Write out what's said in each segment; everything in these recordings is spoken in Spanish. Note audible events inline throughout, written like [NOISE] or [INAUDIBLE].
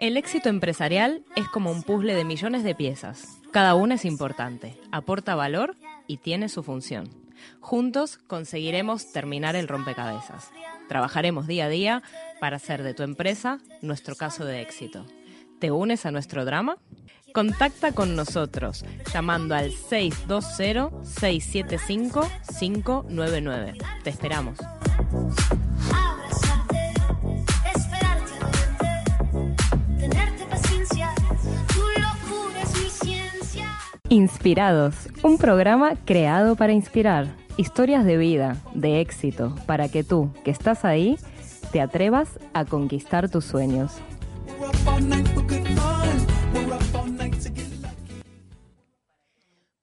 El éxito empresarial es como un puzzle de millones de piezas. Cada una es importante, aporta valor y tiene su función. Juntos conseguiremos terminar el rompecabezas. Trabajaremos día a día para hacer de tu empresa nuestro caso de éxito. ¿Te unes a nuestro drama? Contacta con nosotros llamando al 620-675-599. Te esperamos. Inspirados, un programa creado para inspirar. Historias de vida, de éxito, para que tú, que estás ahí, te atrevas a conquistar tus sueños.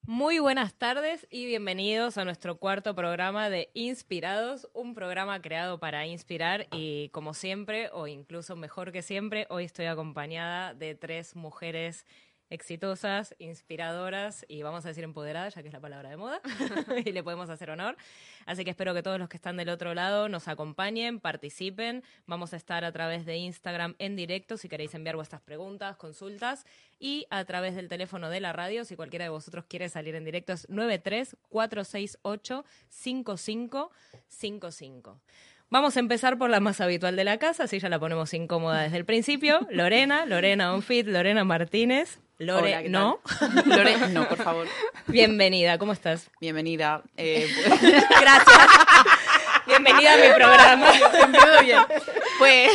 Muy buenas tardes y bienvenidos a nuestro cuarto programa de Inspirados, un programa creado para inspirar y como siempre, o incluso mejor que siempre, hoy estoy acompañada de tres mujeres exitosas, inspiradoras y vamos a decir empoderadas, ya que es la palabra de moda, [LAUGHS] y le podemos hacer honor. Así que espero que todos los que están del otro lado nos acompañen, participen. Vamos a estar a través de Instagram en directo si queréis enviar vuestras preguntas, consultas, y a través del teléfono de la radio, si cualquiera de vosotros quiere salir en directo, es 93468 5555. Vamos a empezar por la más habitual de la casa, así ya la ponemos incómoda desde el principio. Lorena, [LAUGHS] Lorena Onfit, Lorena Martínez. Lore, ¿no? [LAUGHS] Lore, no, por favor. Bienvenida, ¿cómo estás? Bienvenida. Eh, [LAUGHS] pues... Gracias. Bienvenida a mi programa. bien. Pues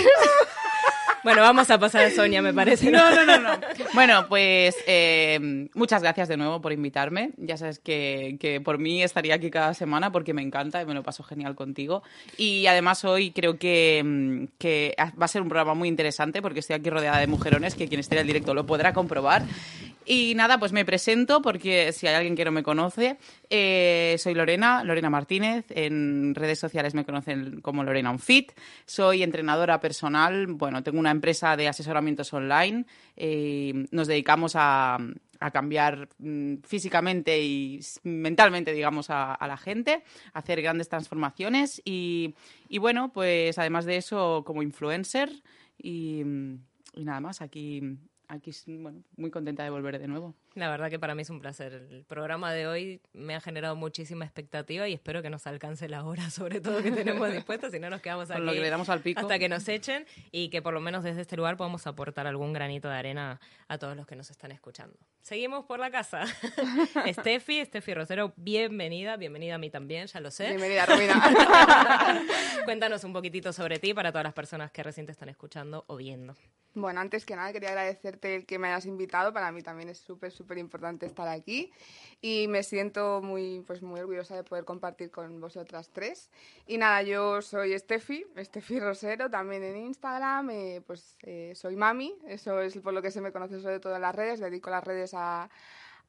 bueno, vamos a pasar a Sonia, me parece. No, no, no, no. Bueno, pues eh, muchas gracias de nuevo por invitarme. Ya sabes que, que, por mí estaría aquí cada semana porque me encanta y me lo paso genial contigo. Y además hoy creo que, mm, que va a ser un programa muy interesante porque estoy aquí rodeada de mujerones que quien esté en el directo lo podrá comprobar. Y nada, pues me presento porque si hay alguien que no me conoce, eh, soy Lorena, Lorena Martínez. En redes sociales me conocen como Lorena Unfit. Soy entrenadora personal. Bueno, tengo una empresa de asesoramientos online. Eh, nos dedicamos a, cambiar mm, físicamente y mentalmente, digamos, a, la gente, a hacer grandes transformaciones. Y, y, bueno, pues además de eso, como influencer. Y nada más, aquí aquí bueno, muy contenta de volver de nuevo. La verdad que para mí es un placer. El programa de hoy me ha generado muchísima expectativa y espero que nos alcance la hora, [LAUGHS] sobre todo que tenemos dispuesta, si no nos quedamos aquí lo que le damos al pico. hasta que nos echen y que por lo menos desde este lugar podamos aportar algún granito de arena a todos los que nos están escuchando. Seguimos por la casa. [LAUGHS] Estefi, Estefi Rosero, bienvenida, bienvenida a mí también, ya lo sé. Bienvenida, Romina. [LAUGHS] Cuéntanos un poquitito sobre ti para todas las personas que recién te están escuchando o viendo. Bueno, antes que nada quería agradecerte el que me hayas invitado, para mí también es súper, súper importante estar aquí y me siento muy, pues muy orgullosa de poder compartir con vosotras tres. Y nada, yo soy Estefi, Estefi Rosero, también en Instagram, eh, pues eh, soy mami, eso es por lo que se me conoce sobre todo en las redes, dedico las redes a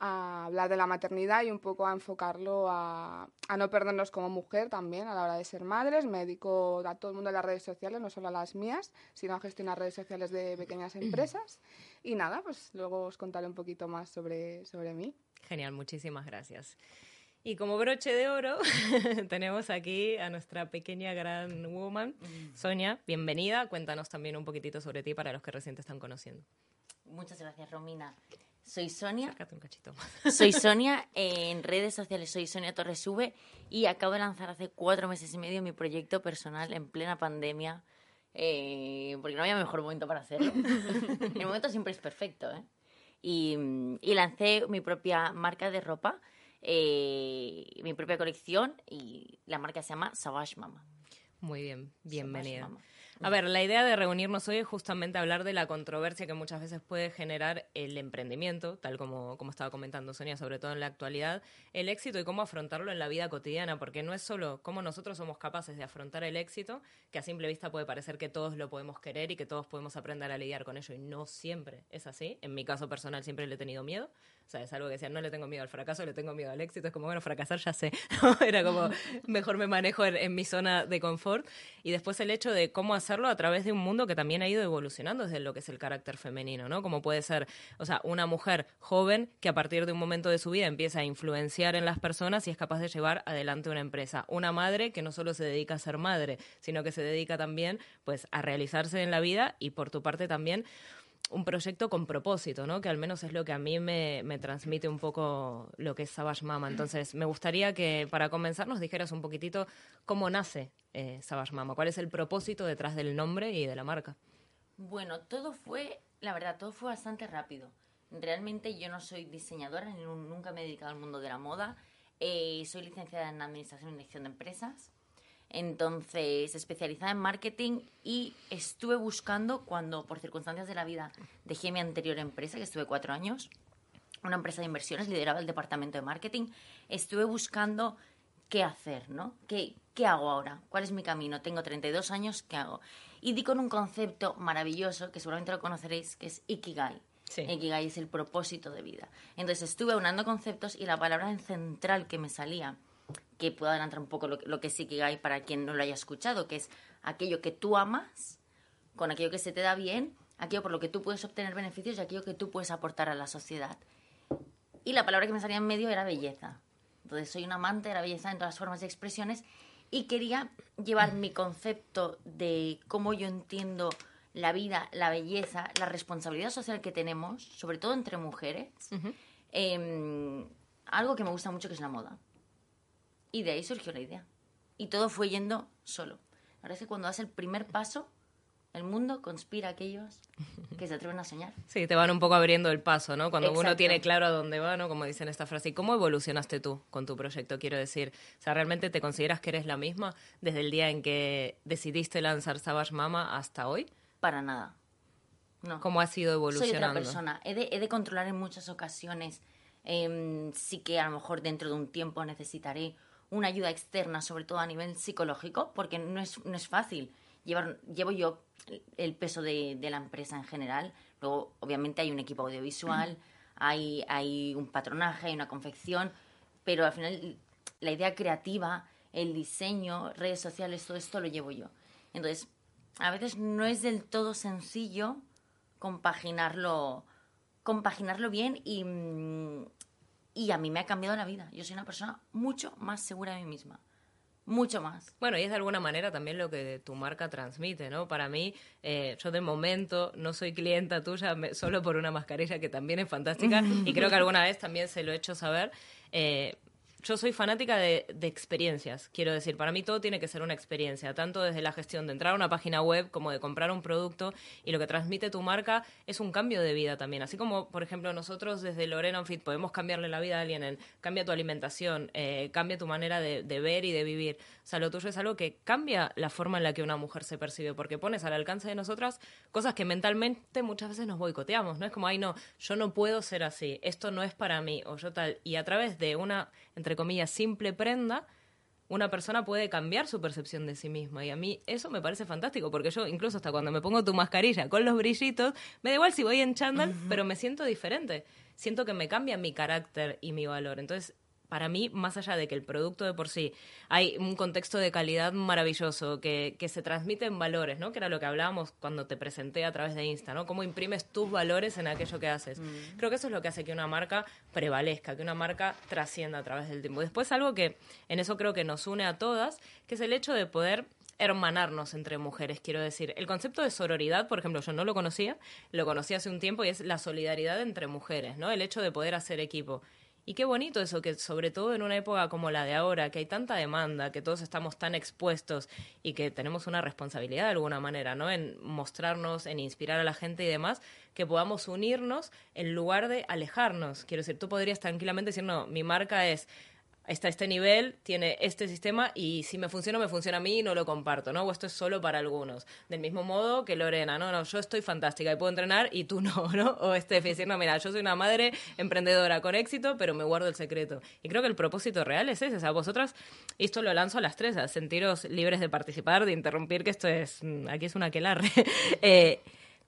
a hablar de la maternidad y un poco a enfocarlo a, a, no perdernos como mujer también a la hora de ser madres. Me dedico a todo el mundo de las redes sociales, no solo a las mías, sino a gestionar redes sociales de pequeñas empresas. Y nada, pues luego os contaré un poquito más sobre, sobre mí. Genial, muchísimas gracias. Y como broche de oro, [LAUGHS] tenemos aquí a nuestra pequeña gran woman, mm. Sonia. Bienvenida. Cuéntanos también un poquitito sobre ti para los que recién te están conociendo. Muchas gracias, Romina. Soy Sonia. Un cachito Soy [LAUGHS] Sonia. En redes sociales soy Sonia Torres V y acabo de lanzar hace cuatro meses y medio mi proyecto personal en plena pandemia. Eh, porque no había mejor momento para hacerlo. [LAUGHS] El momento siempre es perfecto, ¿eh? Y, lancé mi propia marca de ropa, eh, mi propia colección y la marca se llama Savage Mama. Muy bien, bienvenida. A ver, la idea de reunirnos hoy es justamente hablar de la controversia que muchas veces puede generar el emprendimiento, tal como, como estaba comentando Sonia, sobre todo en la actualidad, el éxito y cómo afrontarlo en la vida cotidiana, porque no es solo cómo nosotros somos capaces de afrontar el éxito, que a simple vista puede parecer que todos lo podemos querer y que todos podemos aprender a lidiar con ello, y no siempre es así. En mi caso personal siempre le he tenido miedo, o sea, es algo que decía, no le tengo miedo al fracaso, le tengo miedo al éxito. Es como, bueno, fracasar ya sé. [LAUGHS] Era como, mejor me manejo en, mi zona de confort. Y después el hecho de cómo hacerlo a través de un mundo que también ha ido evolucionando desde lo que es el carácter femenino, ¿no? Como puede ser, o sea, una mujer joven que a partir de un momento de su vida empieza a influenciar en las personas y es capaz de llevar adelante una empresa. Una madre que no solo se dedica a ser madre, sino que se dedica también, pues, a realizarse en la vida y por tu parte también un proyecto con propósito, ¿no? Que al menos es lo que a mí me, me, transmite un poco lo que es Savage Mama. Entonces, me gustaría que para comenzar nos dijeras un poquitito cómo nace eh, Savage Mama, cuál es el propósito detrás del nombre y de la marca. Bueno, todo fue, la verdad, todo fue bastante rápido. Realmente yo no soy diseñadora, nunca me he dedicado al mundo de la moda. Eh, soy licenciada en Administración y Dirección de Empresas. Entonces, especializada en marketing y estuve buscando cuando, por circunstancias de la vida, dejé mi anterior empresa, que estuve cuatro años, una empresa de inversiones, lideraba el departamento de marketing, estuve buscando qué hacer, ¿no? ¿Qué, ¿Qué hago ahora? ¿Cuál es mi camino? Tengo 32 años, ¿qué hago? Y di con un concepto maravilloso, que seguramente lo conoceréis, que es Ikigai. Ikigai es el propósito de vida. Entonces estuve unando conceptos y la palabra central que me salía que puedo adelantar un poco lo, lo que es Ikigai para quien no lo haya escuchado, que es aquello que tú amas, con aquello que se te da bien, aquello por lo que tú puedes obtener beneficios y aquello que tú puedes aportar a la sociedad. Y la palabra que me salía en medio era belleza. Entonces soy un amante de la belleza en todas las formas y expresiones y quería llevar mi concepto de cómo yo entiendo la vida, la belleza, la responsabilidad social que tenemos, sobre todo entre mujeres, eh, algo que me gusta mucho que es la moda. Y de ahí surgió la idea. Y todo fue yendo solo. Ahora es que cuando das el primer paso, el mundo conspira a aquellos que se atreven a soñar. Sí, te van un poco abriendo el paso, ¿no? Cuando uno tiene claro a dónde va, ¿no? Como dicen esta frase. ¿Y cómo evolucionaste tú con tu proyecto? Quiero decir, o sea, ¿realmente te consideras que eres la misma desde el día en que decidiste lanzar Savage Mama hasta hoy? Para nada. No. ¿Cómo has ido evolucionando? Soy otra persona. He de, he de controlar en muchas ocasiones. Eh, sí que a lo mejor dentro de un tiempo necesitaré una ayuda externa, sobre todo a nivel psicológico, porque no es, no es fácil. Llevar, llevo yo el peso de, de, la empresa en general. Luego, obviamente, hay un equipo audiovisual, hay, hay un patronaje, hay una confección, pero al final la idea creativa, el diseño, redes sociales, todo esto lo llevo yo. Entonces, a veces no es del todo sencillo compaginarlo, compaginarlo bien y, mm, y a mí me ha cambiado la vida. Yo soy una persona mucho más segura de mí misma. Mucho más. Bueno, y es de alguna manera también lo que tu marca transmite, ¿no? Para mí, eh, yo de momento no soy clienta tuya solo por una mascarilla que también es fantástica [LAUGHS] y creo que alguna vez también se lo he hecho saber. Eh, yo soy fanática de, experiencias, quiero decir, para mí todo tiene que ser una experiencia, tanto desde la gestión de entrar a una página web como de comprar un producto y lo que transmite tu marca es un cambio de vida también, así como, por ejemplo, nosotros desde Lorena Fit podemos cambiarle la vida a alguien en cambia tu alimentación, eh, cambia tu manera de, de, ver y de vivir, o sea, lo tuyo es algo que cambia la forma en la que una mujer se percibe, porque pones al alcance de nosotras cosas que mentalmente muchas veces nos boicoteamos, ¿no? Es como, ay, no, yo no puedo ser así, esto no es para mí, o yo tal, y a través de una, entre comillas, simple prenda, una persona puede cambiar su percepción de sí misma. Y a mí eso me parece fantástico, porque yo incluso hasta cuando me pongo tu mascarilla con los brillitos, me da igual si voy en chándal, uh -huh. pero me siento diferente. Siento que me cambia mi carácter y mi valor. Entonces, para mí, más allá de que el producto de por sí, hay un contexto de calidad maravilloso que, que se transmite en valores, ¿no? Que era lo que hablábamos cuando te presenté a través de Insta, ¿no? Cómo imprimes tus valores en aquello que haces. Mm. Creo que eso es lo que hace que una marca prevalezca, que una marca trascienda a través del tiempo. Después, algo que en eso creo que nos une a todas, que es el hecho de poder hermanarnos entre mujeres, quiero decir. El concepto de sororidad, por ejemplo, yo no lo conocía, lo conocí hace un tiempo y es la solidaridad entre mujeres, ¿no? El hecho de poder hacer equipo. Y qué bonito eso, que sobre todo en una época como la de ahora, que hay tanta demanda, que todos estamos tan expuestos y que tenemos una responsabilidad de alguna manera, ¿no? En mostrarnos, en inspirar a la gente y demás, que podamos unirnos en lugar de alejarnos. Quiero decir, tú podrías tranquilamente decir, no, mi marca es está este nivel, tiene este sistema y si me funciona, me funciona a mí y no lo comparto, ¿no? O esto es solo para algunos. Del mismo modo que Lorena, no, no, yo estoy fantástica y puedo entrenar y tú [LAUGHS] no, ¿no? O Steffi decir, no, mira, yo soy una madre emprendedora con éxito, pero me guardo el secreto. Y creo que el propósito real es ese, o sea, vosotras, esto lo lanzo a las tres, a sentiros libres de participar, de interrumpir, que esto es, aquí es una aquelarre. [LAUGHS] eh,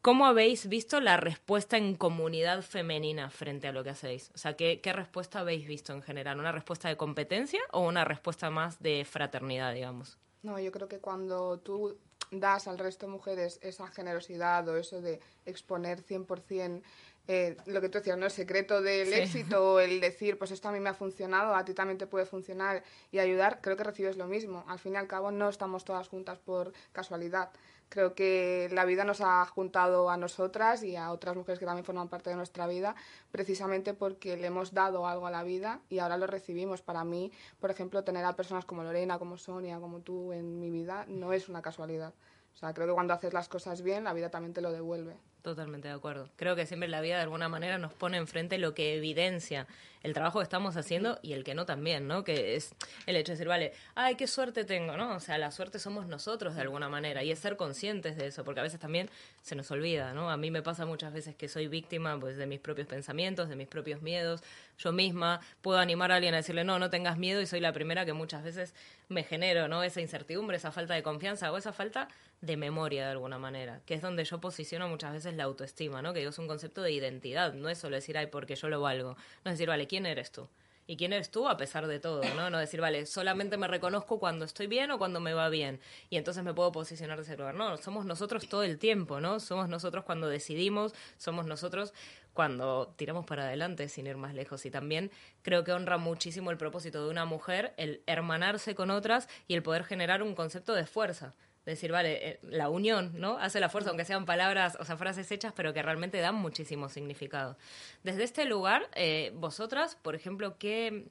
¿Cómo habéis visto la respuesta en comunidad femenina frente a lo que hacéis? O sea, ¿qué, ¿qué, respuesta habéis visto en general? ¿Una respuesta de competencia o una respuesta más de fraternidad, digamos? No, yo creo que cuando tú das al resto de mujeres esa generosidad o eso de exponer 100% eh, lo que tú decías, ¿no? El secreto del éxito, el decir, pues esto a mí me ha funcionado, a ti también te puede funcionar y ayudar, creo que recibes lo mismo. Al fin y al cabo no estamos todas juntas por casualidad. Creo que la vida nos ha juntado a nosotras y a otras mujeres que también forman parte de nuestra vida precisamente porque le hemos dado algo a la vida y ahora lo recibimos. Para mí, por ejemplo, tener a personas como Lorena, como Sonia, como tú en mi vida no es una casualidad. O sea, creo que cuando haces las cosas bien, la vida también te lo devuelve. Totalmente de acuerdo. Creo que siempre la vida de alguna manera nos pone enfrente lo que evidencia el trabajo que estamos haciendo y el que no también, ¿no? Que es el hecho de decir, vale, ay, qué suerte tengo, ¿no? O sea, la suerte somos nosotros de alguna manera y es ser conscientes de eso, porque a veces también se nos olvida, ¿no? A mí me pasa muchas veces que soy víctima pues de mis propios pensamientos, de mis propios miedos. Yo misma puedo animar a alguien a decirle, no, no tengas miedo y soy la primera que muchas veces me genero, ¿no? Esa incertidumbre, esa falta de confianza o esa falta de memoria de alguna manera, que es donde yo posiciono muchas veces la autoestima, ¿no? Que es un concepto de identidad, no es solo decir, ay, porque yo lo valgo, no es decir, vale, ¿quién eres tú? ¿Y quién eres tú a pesar de todo? ¿no? no decir, vale, solamente me reconozco cuando estoy bien o cuando me va bien. Y entonces me puedo posicionar de ese lugar. No, somos nosotros todo el tiempo, ¿no? Somos nosotros cuando decidimos, somos nosotros cuando tiramos para adelante sin ir más lejos. Y también creo que honra muchísimo el propósito de una mujer, el hermanarse con otras y el poder generar un concepto de fuerza decir, vale, eh, la unión, ¿no? Hace la fuerza, aunque sean palabras, o sea, frases hechas, pero que realmente dan muchísimo significado. Desde este lugar, eh, vosotras, por ejemplo, ¿qué,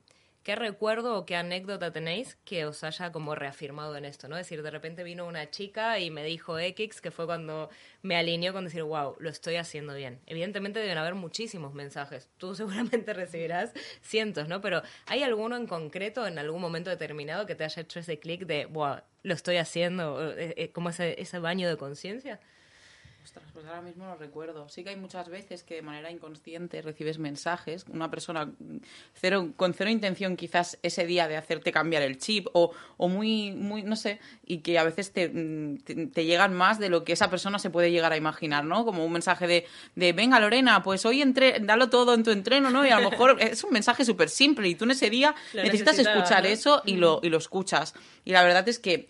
¿qué recuerdo o qué anécdota tenéis que os haya como reafirmado en esto, ¿no? Es decir, de repente vino una chica y me dijo X, que fue cuando me alineó con decir, wow, lo estoy haciendo bien. Evidentemente deben haber muchísimos mensajes. Tú [LAUGHS] seguramente recibirás cientos, ¿no? Pero ¿hay alguno en concreto en algún momento determinado que te haya hecho ese clic de, wow, lo estoy haciendo? Eh, eh, como ese, ese baño de conciencia? Ostras, pues ahora mismo lo recuerdo. Sí que hay muchas veces que de manera inconsciente recibes mensajes, una persona cero, con cero intención quizás ese día de hacerte cambiar el chip o, o muy, muy, no sé, y que a veces te, te, llegan más de lo que esa persona se puede llegar a imaginar, ¿no? Como un mensaje de, de venga Lorena, pues hoy entre, dalo todo en tu entreno, ¿no? Y a lo mejor [LAUGHS] es un mensaje súper simple y tú en ese día necesitas escuchar eso y lo, y lo escuchas. Y la verdad es que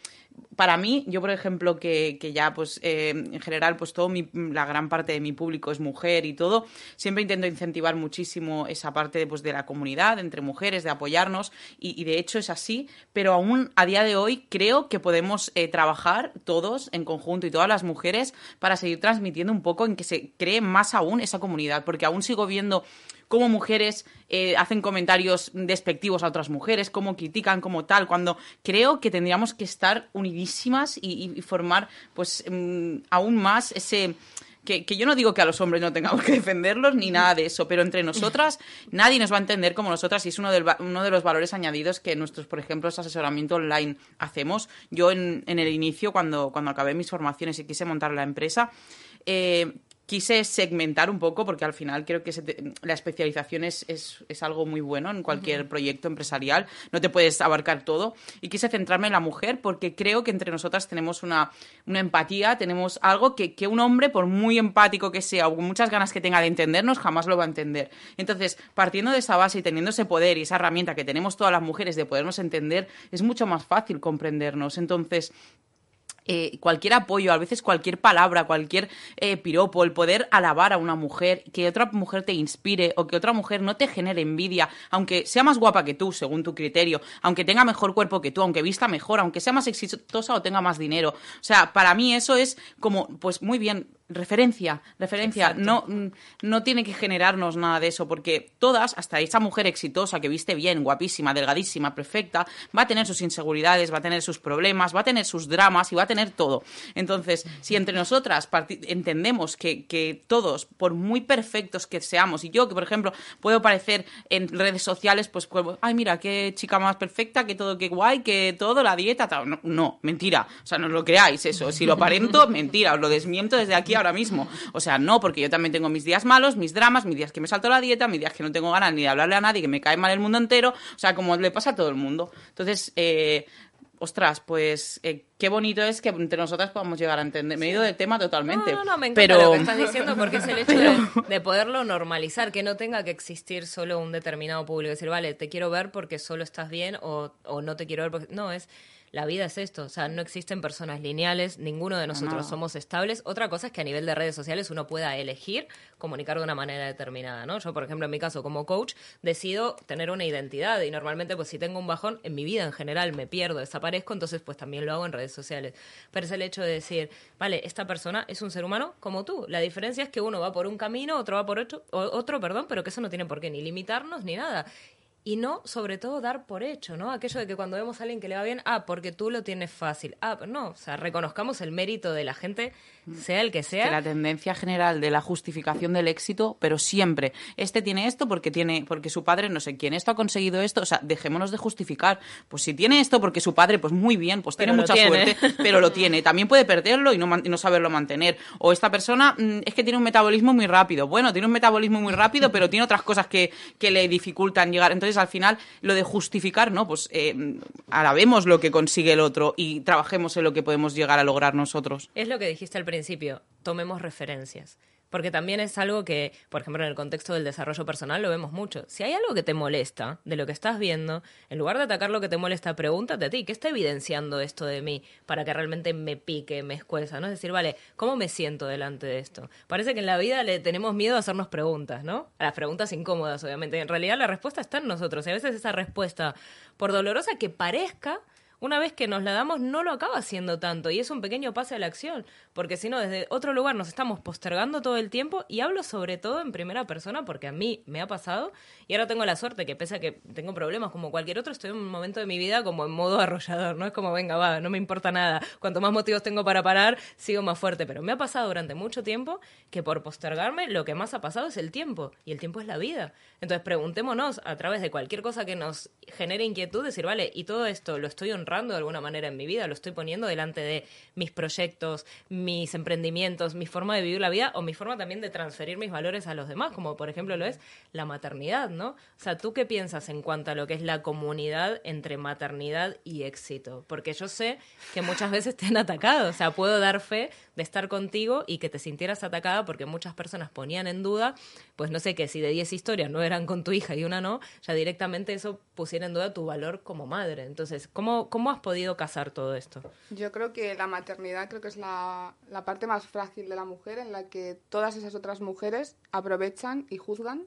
para mí, yo por ejemplo, que, que ya pues eh, en general pues todo mi, la gran parte de mi público es mujer y todo, siempre intento incentivar muchísimo esa parte pues, de la comunidad, entre mujeres, de apoyarnos y, de hecho es así, pero aún a día de hoy creo que podemos eh, trabajar todos en conjunto y todas las mujeres para seguir transmitiendo un poco en que se cree más aún esa comunidad, porque aún sigo viendo cómo mujeres eh, hacen comentarios despectivos a otras mujeres, cómo critican, como tal, cuando creo que tendríamos que estar y, formar pues mm, aún más ese... Que, yo no digo que a los hombres no tengamos que defenderlos ni nada de eso, pero entre nosotras nadie nos va a entender como nosotras y es uno, del, uno de los valores añadidos que nuestros, por ejemplo, asesoramiento online hacemos. Yo en, en el inicio, cuando, cuando acabé mis formaciones y quise montar la empresa, eh, quise segmentar un poco porque al final creo que te, la especialización es, es, es, algo muy bueno en cualquier uh -huh. proyecto empresarial, no te puedes abarcar todo y quise centrarme en la mujer porque creo que entre nosotras tenemos una, una empatía, tenemos algo que, que, un hombre, por muy empático que sea o con muchas ganas que tenga de entendernos, jamás lo va a entender. Entonces, partiendo de esa base y teniendo ese poder y esa herramienta que tenemos todas las mujeres de podernos entender, es mucho más fácil comprendernos. Entonces, eh, cualquier apoyo, a veces cualquier palabra, cualquier eh, piropo, el poder alabar a una mujer, que otra mujer te inspire o que otra mujer no te genere envidia, aunque sea más guapa que tú, según tu criterio, aunque tenga mejor cuerpo que tú, aunque vista mejor, aunque sea más exitosa o tenga más dinero. O sea, para mí eso es como, pues muy bien, referencia, referencia. No, no tiene que generarnos nada de eso, porque todas, hasta esa mujer exitosa que viste bien, guapísima, delgadísima, perfecta, va a tener sus inseguridades, va a tener sus problemas, va a tener sus dramas y va a tener todo. Entonces, si entre nosotras entendemos que, que todos, por muy perfectos que seamos, y yo que, por ejemplo, puedo parecer en redes sociales, pues, pues ay, mira, qué chica más perfecta, que todo, qué guay, que todo, la dieta, tal. No, no, mentira. O sea, no lo creáis eso. Si lo aparento, [LAUGHS] mentira. Os lo desmiento desde aquí ahora mismo. O sea, no, porque yo también tengo mis días malos, mis dramas, mis días que me salto la dieta, mis días que no tengo ganas ni de hablarle a nadie, que me cae mal el mundo entero. O sea, como le pasa a todo el mundo. Entonces, eh, ostras, pues eh, qué bonito es que entre nosotras podamos llegar a entender. Me he ido del tema totalmente. No, no, no, me encanta pero... lo que estás diciendo porque es el hecho de, de, poderlo normalizar, que no tenga que existir solo un determinado público. Decir, vale, te quiero ver porque solo estás bien o, o no te quiero ver porque... No, es la vida es esto, o sea, no existen personas lineales, ninguno de nosotros somos estables. Otra cosa es que a nivel de redes sociales uno pueda elegir comunicar de una manera determinada, ¿no? Yo, por ejemplo, en mi caso como coach, decido tener una identidad y normalmente pues si tengo un bajón en mi vida en general me pierdo, desaparezco, entonces pues también lo hago en redes sociales. Pero es el hecho de decir, vale, esta persona es un ser humano como tú. La diferencia es que uno va por un camino, otro va por otro, otro perdón, pero que eso no tiene por qué ni limitarnos ni nada y no, sobre todo, dar por hecho, ¿no? Aquello de que cuando vemos a alguien que le va bien, ah, porque tú lo tienes fácil. Ah, no, o sea, reconozcamos el mérito de la gente, sea el que sea. Que la tendencia general de la justificación del éxito, pero siempre, este tiene esto porque tiene, porque su padre no sé quién, esto ha conseguido esto, o sea, dejémonos de justificar. Pues si tiene esto porque su padre, pues muy bien, pues tiene mucha suerte, [LAUGHS] pero lo tiene. También puede perderlo y no, no saberlo mantener. O esta persona mm, es que tiene un metabolismo muy rápido. Bueno, tiene un metabolismo muy rápido, pero tiene otras cosas que, que le dificultan llegar. Entonces, al final lo de justificar, ¿no? Pues eh, alabemos lo que consigue el otro y trabajemos en lo que podemos llegar a lograr nosotros. Es lo que dijiste al principio, tomemos referencias. Porque también es algo que, por ejemplo, en el contexto del desarrollo personal lo vemos mucho. Si hay algo que te molesta de lo que estás viendo, en lugar de atacar lo que te molesta, pregúntate a ti, ¿qué está evidenciando esto de mí para que realmente me pique, me escueza? ¿no? Es decir, vale, ¿cómo me siento delante de esto? Parece que en la vida le tenemos miedo a hacernos preguntas, ¿no? A las preguntas incómodas, obviamente. En realidad la respuesta está en nosotros. Y a veces esa respuesta, por dolorosa que parezca, una vez que nos la damos no lo acaba haciendo tanto y es un pequeño pase a la acción, porque si no, desde otro lugar nos estamos postergando todo el tiempo y hablo sobre todo en primera persona porque a mí me ha pasado y ahora tengo la suerte que pese a que tengo problemas como cualquier otro, estoy en un momento de mi vida como en modo arrollador, no es como venga, va, no me importa nada, cuanto más motivos tengo para parar, sigo más fuerte, pero me ha pasado durante mucho tiempo que por postergarme lo que más ha pasado es el tiempo y el tiempo es la vida. Entonces preguntémonos a través de cualquier cosa que nos genere inquietud, decir, vale, y todo esto lo estoy honrando de alguna manera en mi vida, lo estoy poniendo delante de mis proyectos, mis emprendimientos, mi forma de vivir la vida o mi forma también de transferir mis valores a los demás, como por ejemplo lo es la maternidad, ¿no? O sea, ¿tú qué piensas en cuanto a lo que es la comunidad entre maternidad y éxito? Porque yo sé que muchas veces te han atacado, o sea, puedo dar fe de estar contigo y que te sintieras atacada porque muchas personas ponían en duda, pues no sé, que si de 10 historias no eran con tu hija y una no, ya directamente eso pusiera en duda tu valor como madre. Entonces, ¿cómo, cómo has podido casar todo esto? Yo creo que la maternidad creo que es la, la parte más frágil de la mujer en la que todas esas otras mujeres aprovechan y juzgan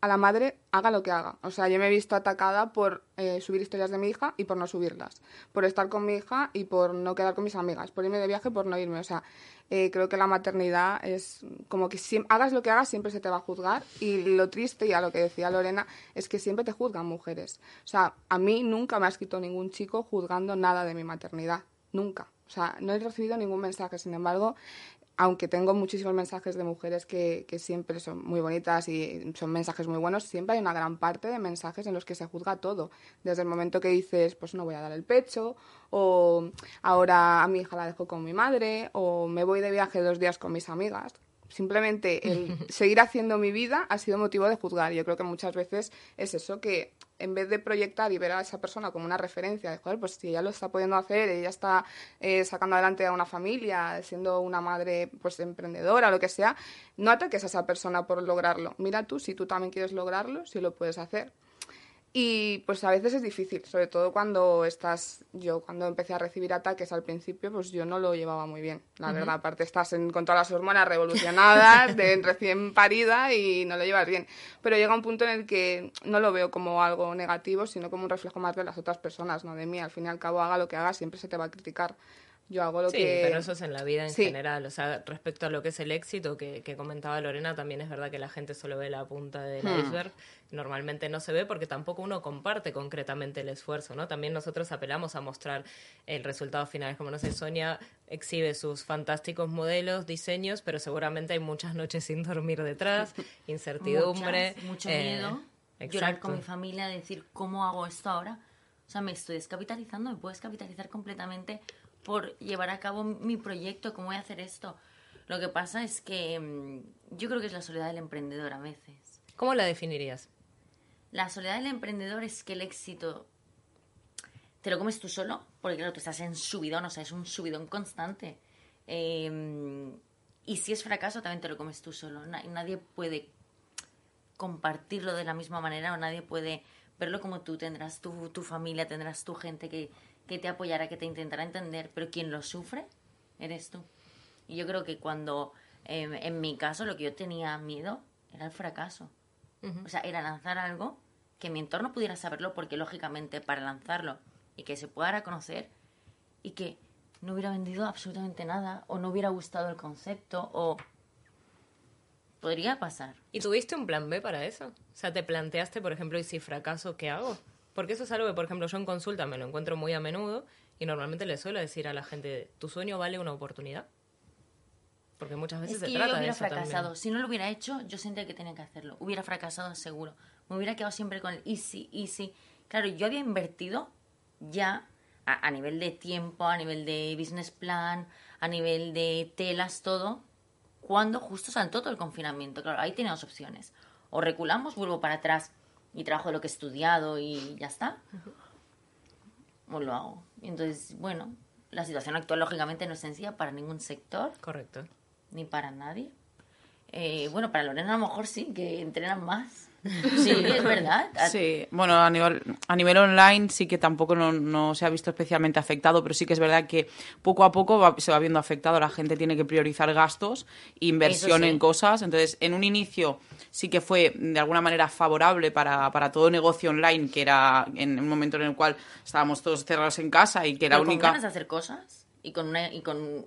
a la madre haga lo que haga. O sea, yo me he visto atacada por eh, subir historias de mi hija y por no subirlas, por estar con mi hija y por no quedar con mis amigas, por irme de viaje, por no irme. O sea, eh, creo que la maternidad es como que si hagas lo que hagas siempre se te va a juzgar y lo triste, y a lo que decía Lorena, es que siempre te juzgan mujeres. O sea, a mí nunca me ha escrito ningún chico juzgando nada de mi maternidad. Nunca. O sea, no he recibido ningún mensaje. Sin embargo, aunque tengo muchísimos mensajes de mujeres que, que, siempre son muy bonitas y son mensajes muy buenos, siempre hay una gran parte de mensajes en los que se juzga todo. Desde el momento que dices, pues no voy a dar el pecho, o ahora a mi hija la dejo con mi madre, o me voy de viaje dos días con mis amigas. Simplemente el [LAUGHS] seguir haciendo mi vida ha sido motivo de juzgar. Yo creo que muchas veces es eso, que en vez de proyectar y ver a esa persona como una referencia, de joder, pues si ella lo está pudiendo hacer, ella está eh, sacando adelante a una familia, siendo una madre pues emprendedora, lo que sea, no ataques a esa persona por lograrlo. Mira tú si tú también quieres lograrlo, si lo puedes hacer. Y pues a veces es difícil, sobre todo cuando estás, yo cuando empecé a recibir ataques al principio, pues yo no lo llevaba muy bien, la verdad, aparte estás con todas las hormonas revolucionadas, de [LAUGHS] recién parida y no lo llevas bien. Pero llega un punto en el que no lo veo como algo negativo, sino como un reflejo más de las otras personas, no de mí. Al fin y al cabo, haga lo que haga, siempre se te va a criticar. Yo hago lo sí, que... pero eso es en la vida en general. O sea, respecto a lo que es el éxito que, que, comentaba Lorena, también es verdad que la gente solo ve la punta del hmm. iceberg. Normalmente no se ve porque tampoco uno comparte concretamente el esfuerzo, ¿no? También nosotros apelamos a mostrar el resultado final. Como no sé, Sonia exhibe sus fantásticos modelos, diseños, pero seguramente hay muchas noches sin dormir detrás, [LAUGHS] incertidumbre. mucho eh, miedo. Llorar con mi familia, decir, ¿cómo hago esto ahora? O sea, me estoy descapitalizando, me puedo descapitalizar completamente por llevar a cabo mi proyecto, cómo voy a hacer esto. Lo que pasa es que mm, yo creo que es la soledad del emprendedor a veces. ¿Cómo la definirías? La soledad del emprendedor es que el éxito te lo comes tú solo, porque claro, tú estás en subidón, o sea, es un subidón constante. Em, y si es fracaso, también te lo comes tú solo. Nadie puede compartirlo de la misma manera o nadie puede verlo como tú. Tendrás tu, tu familia, tendrás tu gente que, que te apoyará, que te intentará entender, pero quien lo sufre eres tú. Y yo creo que cuando, em, en mi caso, lo que yo tenía miedo era el fracaso. O sea, era lanzar algo que mi entorno pudiera saberlo, porque lógicamente para lanzarlo y que se pueda reconocer y que no hubiera vendido absolutamente nada o no hubiera gustado el concepto o podría pasar. ¿Y tuviste un plan B para eso? O sea, te planteaste, por ejemplo, y si fracaso, ¿qué hago? Porque eso es algo que, por ejemplo, yo en consulta me lo encuentro muy a menudo y normalmente le suelo decir a la gente, ¿tu sueño vale una oportunidad? Porque muchas veces es que se yo trata lo hubiera de eso fracasado. también. Si no lo hubiera hecho, yo sentía que tenía que hacerlo. Hubiera fracasado seguro. Me hubiera quedado siempre con el easy, easy. Claro, yo había invertido ya a, a nivel de tiempo, a nivel de business plan, a nivel de telas, todo, cuando justo saltó todo el confinamiento. Claro, ahí tenía dos opciones. O reculamos, vuelvo para atrás y trabajo lo que he estudiado y ya está. O lo hago. Y entonces, bueno, la situación actual lógicamente no es sencilla para ningún sector Correcto. ni para nadie. Eh, bueno, para Lorena a lo mejor sí, que entrenan más. Sí, es verdad. [LAUGHS] Sí, bueno, a nivel, a nivel online sí que tampoco no, no se ha visto especialmente afectado, pero sí que es verdad que poco a poco va- se va viendo afectado. La gente tiene que priorizar gastos, inversión sí. en cosas. Entonces, en un inicio sí que fue de alguna manera favorable para, para todo negocio online, que era en un momento en el cual estábamos todos cerrados en casa y que la Pero con única... ganas de hacer cosas y con una, y con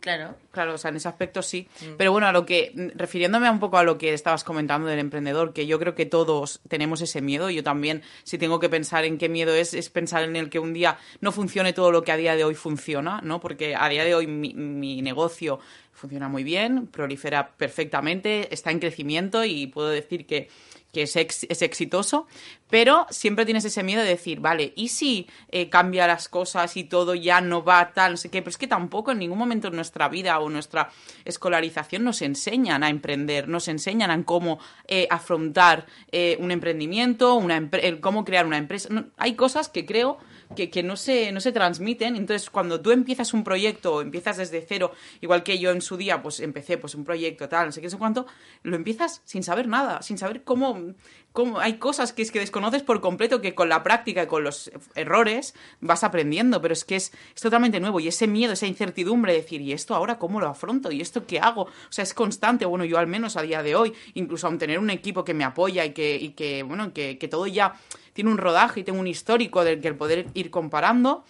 claro Claro, o sea, en ese aspecto sí. Mm. Pero bueno, a lo que, refiriéndome un poco a lo que estabas comentando del emprendedor, que yo creo que todos tenemos ese miedo. Yo también, si tengo que pensar en qué miedo es, es pensar en el que un día no funcione todo lo que a día de hoy funciona, ¿no? Porque a día de hoy mi, mi negocio funciona muy bien, prolifera perfectamente, está en crecimiento y puedo decir que que es, es exitoso, pero siempre tienes ese miedo de decir, vale, ¿y si eh, cambia las cosas y todo ya no va tal, no sé qué? Pero es que tampoco en ningún momento en nuestra vida o nuestra escolarización nos enseñan a emprender, nos enseñan a cómo eh, afrontar eh, un emprendimiento, una cómo crear una empresa. Hay cosas que creo que, que no, se, no se transmiten. Entonces, cuando tú empiezas un proyecto o empiezas desde cero, igual que yo en su día, pues empecé pues un proyecto, tal, no sé qué, no sé cuánto, lo empiezas sin saber nada, sin saber cómo, cómo hay cosas que es que desconoces por completo, que con la práctica y con los errores vas aprendiendo, pero es que es, es totalmente nuevo y ese miedo, esa incertidumbre de decir, ¿y esto ahora cómo lo afronto? ¿Y esto qué hago? O sea, es constante, bueno, yo al menos a día de hoy, incluso aun tener un equipo que me apoya y que, y que bueno, que, que todo ya tiene un rodaje y tengo un histórico del que el poder ir comparando,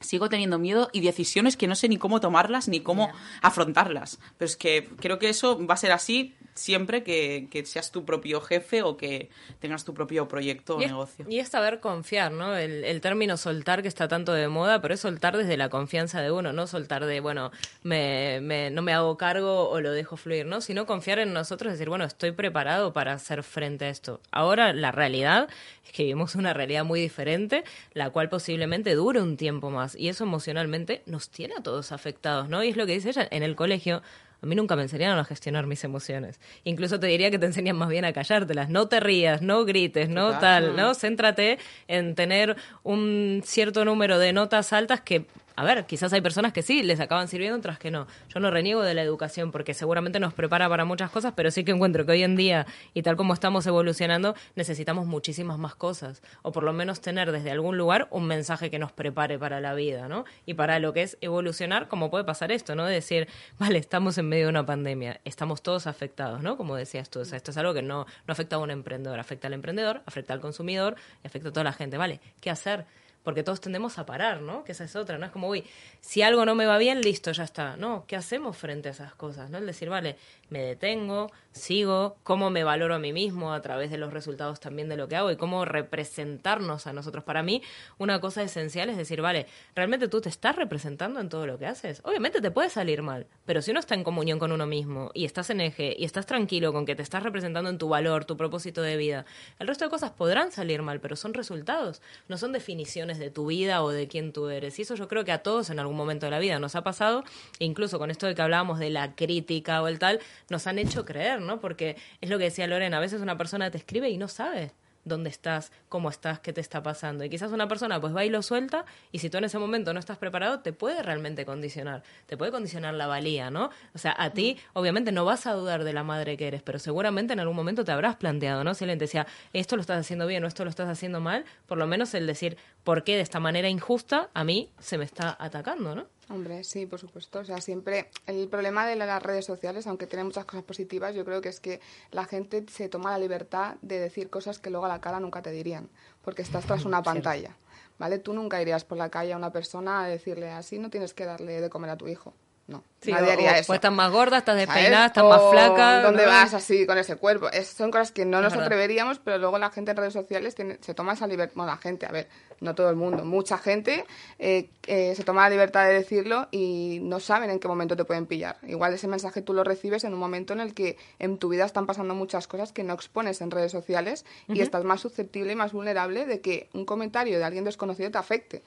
sigo teniendo miedo y decisiones que no sé ni cómo tomarlas ni cómo afrontarlas. Pero es que creo que eso va a ser así siempre que, que seas tu propio jefe o que tengas tu propio proyecto o Y es, negocio. y es saber confiar, ¿no? El, el término soltar que está tanto de moda, pero es soltar desde la confianza de uno, no soltar de, bueno, me, me- no me hago cargo o lo dejo fluir, ¿no? Sino confiar en nosotros, decir, bueno, estoy preparado para hacer frente a esto. Ahora, la realidad es que vivimos una realidad muy diferente, la cual posiblemente dure un tiempo más. Y eso emocionalmente nos tiene a todos afectados, ¿no? Y es lo que dice ella, en el colegio a mí nunca me enseñaron a gestionar mis emociones. Incluso te diría que te enseñan más bien a callártelas. No te rías, no grites, no tal, ¿no? Céntrate en tener un cierto número de notas altas que, a ver, quizás hay personas que sí, les acaban sirviendo, otras que no. Yo no reniego de la educación porque seguramente nos prepara para muchas cosas, pero sí que encuentro que hoy en día, y tal como estamos evolucionando, necesitamos muchísimas más cosas. O por lo menos tener desde algún lugar un mensaje que nos prepare para la vida, ¿no? Y para lo que es evolucionar, como puede pasar esto, ¿no? De decir, vale, estamos en medio de una pandemia, estamos todos afectados, ¿no? Como decías tú, o sea, esto es algo que no, no afecta a un emprendedor, afecta al emprendedor, afecta al consumidor y afecta a toda la gente, ¿vale? ¿Qué hacer? Porque todos tendemos a parar, ¿no? Que esa es otra, ¿no? Es como, uy, si algo no me va bien, listo, ya está. No, ¿qué hacemos frente a esas cosas? ¿No? El decir, vale, me detengo, sigo, cómo me valoro a mí mismo a través de los resultados también de lo que hago y cómo representarnos a nosotros. Para mí, una cosa esencial es decir, vale, ¿realmente tú te estás representando en todo lo que haces? Obviamente te puede salir mal, pero si uno está en comunión con uno mismo y estás en eje y estás tranquilo con que te estás representando en tu valor, tu propósito de vida, el resto de cosas podrán salir mal, pero son resultados, no son definiciones de tu vida o de quién tú eres. Y eso yo creo que a todos en algún momento de la vida nos ha pasado, e incluso con esto de que hablábamos de la crítica o el tal, nos han hecho creer, ¿no? Porque es lo que decía Lorena, a veces una persona te escribe y no sabe. Dónde estás, cómo estás, qué te está pasando. Y quizás una persona pues va y lo suelta y si tú en ese momento no estás preparado, te puede realmente condicionar, te puede condicionar la valía, ¿no? O sea, a ti obviamente no vas a dudar de la madre que eres, pero seguramente en algún momento te habrás planteado, ¿no? Si alguien te decía, esto lo estás haciendo bien o esto lo estás haciendo mal, por lo menos el decir, ¿por qué de esta manera injusta a mí se me está atacando, ¿no? Hombre, sí, por supuesto. O sea, siempre el problema de las redes sociales, aunque tiene muchas cosas positivas, yo creo que es que la gente se toma la libertad de decir cosas que luego a la cara nunca te dirían, porque estás tras una [LAUGHS] pantalla, ¿vale? Tú nunca irías por la calle a una persona a decirle así, no tienes que darle de comer a tu hijo. No, Sí, nadie o- haría o, eso. Pues estás más gorda, estás despeinada, estás más flaca. ¿Dónde ¿no? vas así con ese cuerpo? Es- son cosas que no Es nos verdad. atreveríamos, pero luego la gente en redes sociales tiene- se toma esa libertad. Bueno, la gente, a ver, no todo el mundo, mucha gente eh, eh, se toma la libertad de decirlo y no saben en qué momento te pueden pillar. Igual ese mensaje tú lo recibes en un momento en el que en tu vida están pasando muchas cosas que no expones en redes sociales y estás más susceptible y más vulnerable de que un comentario de alguien desconocido te afecte.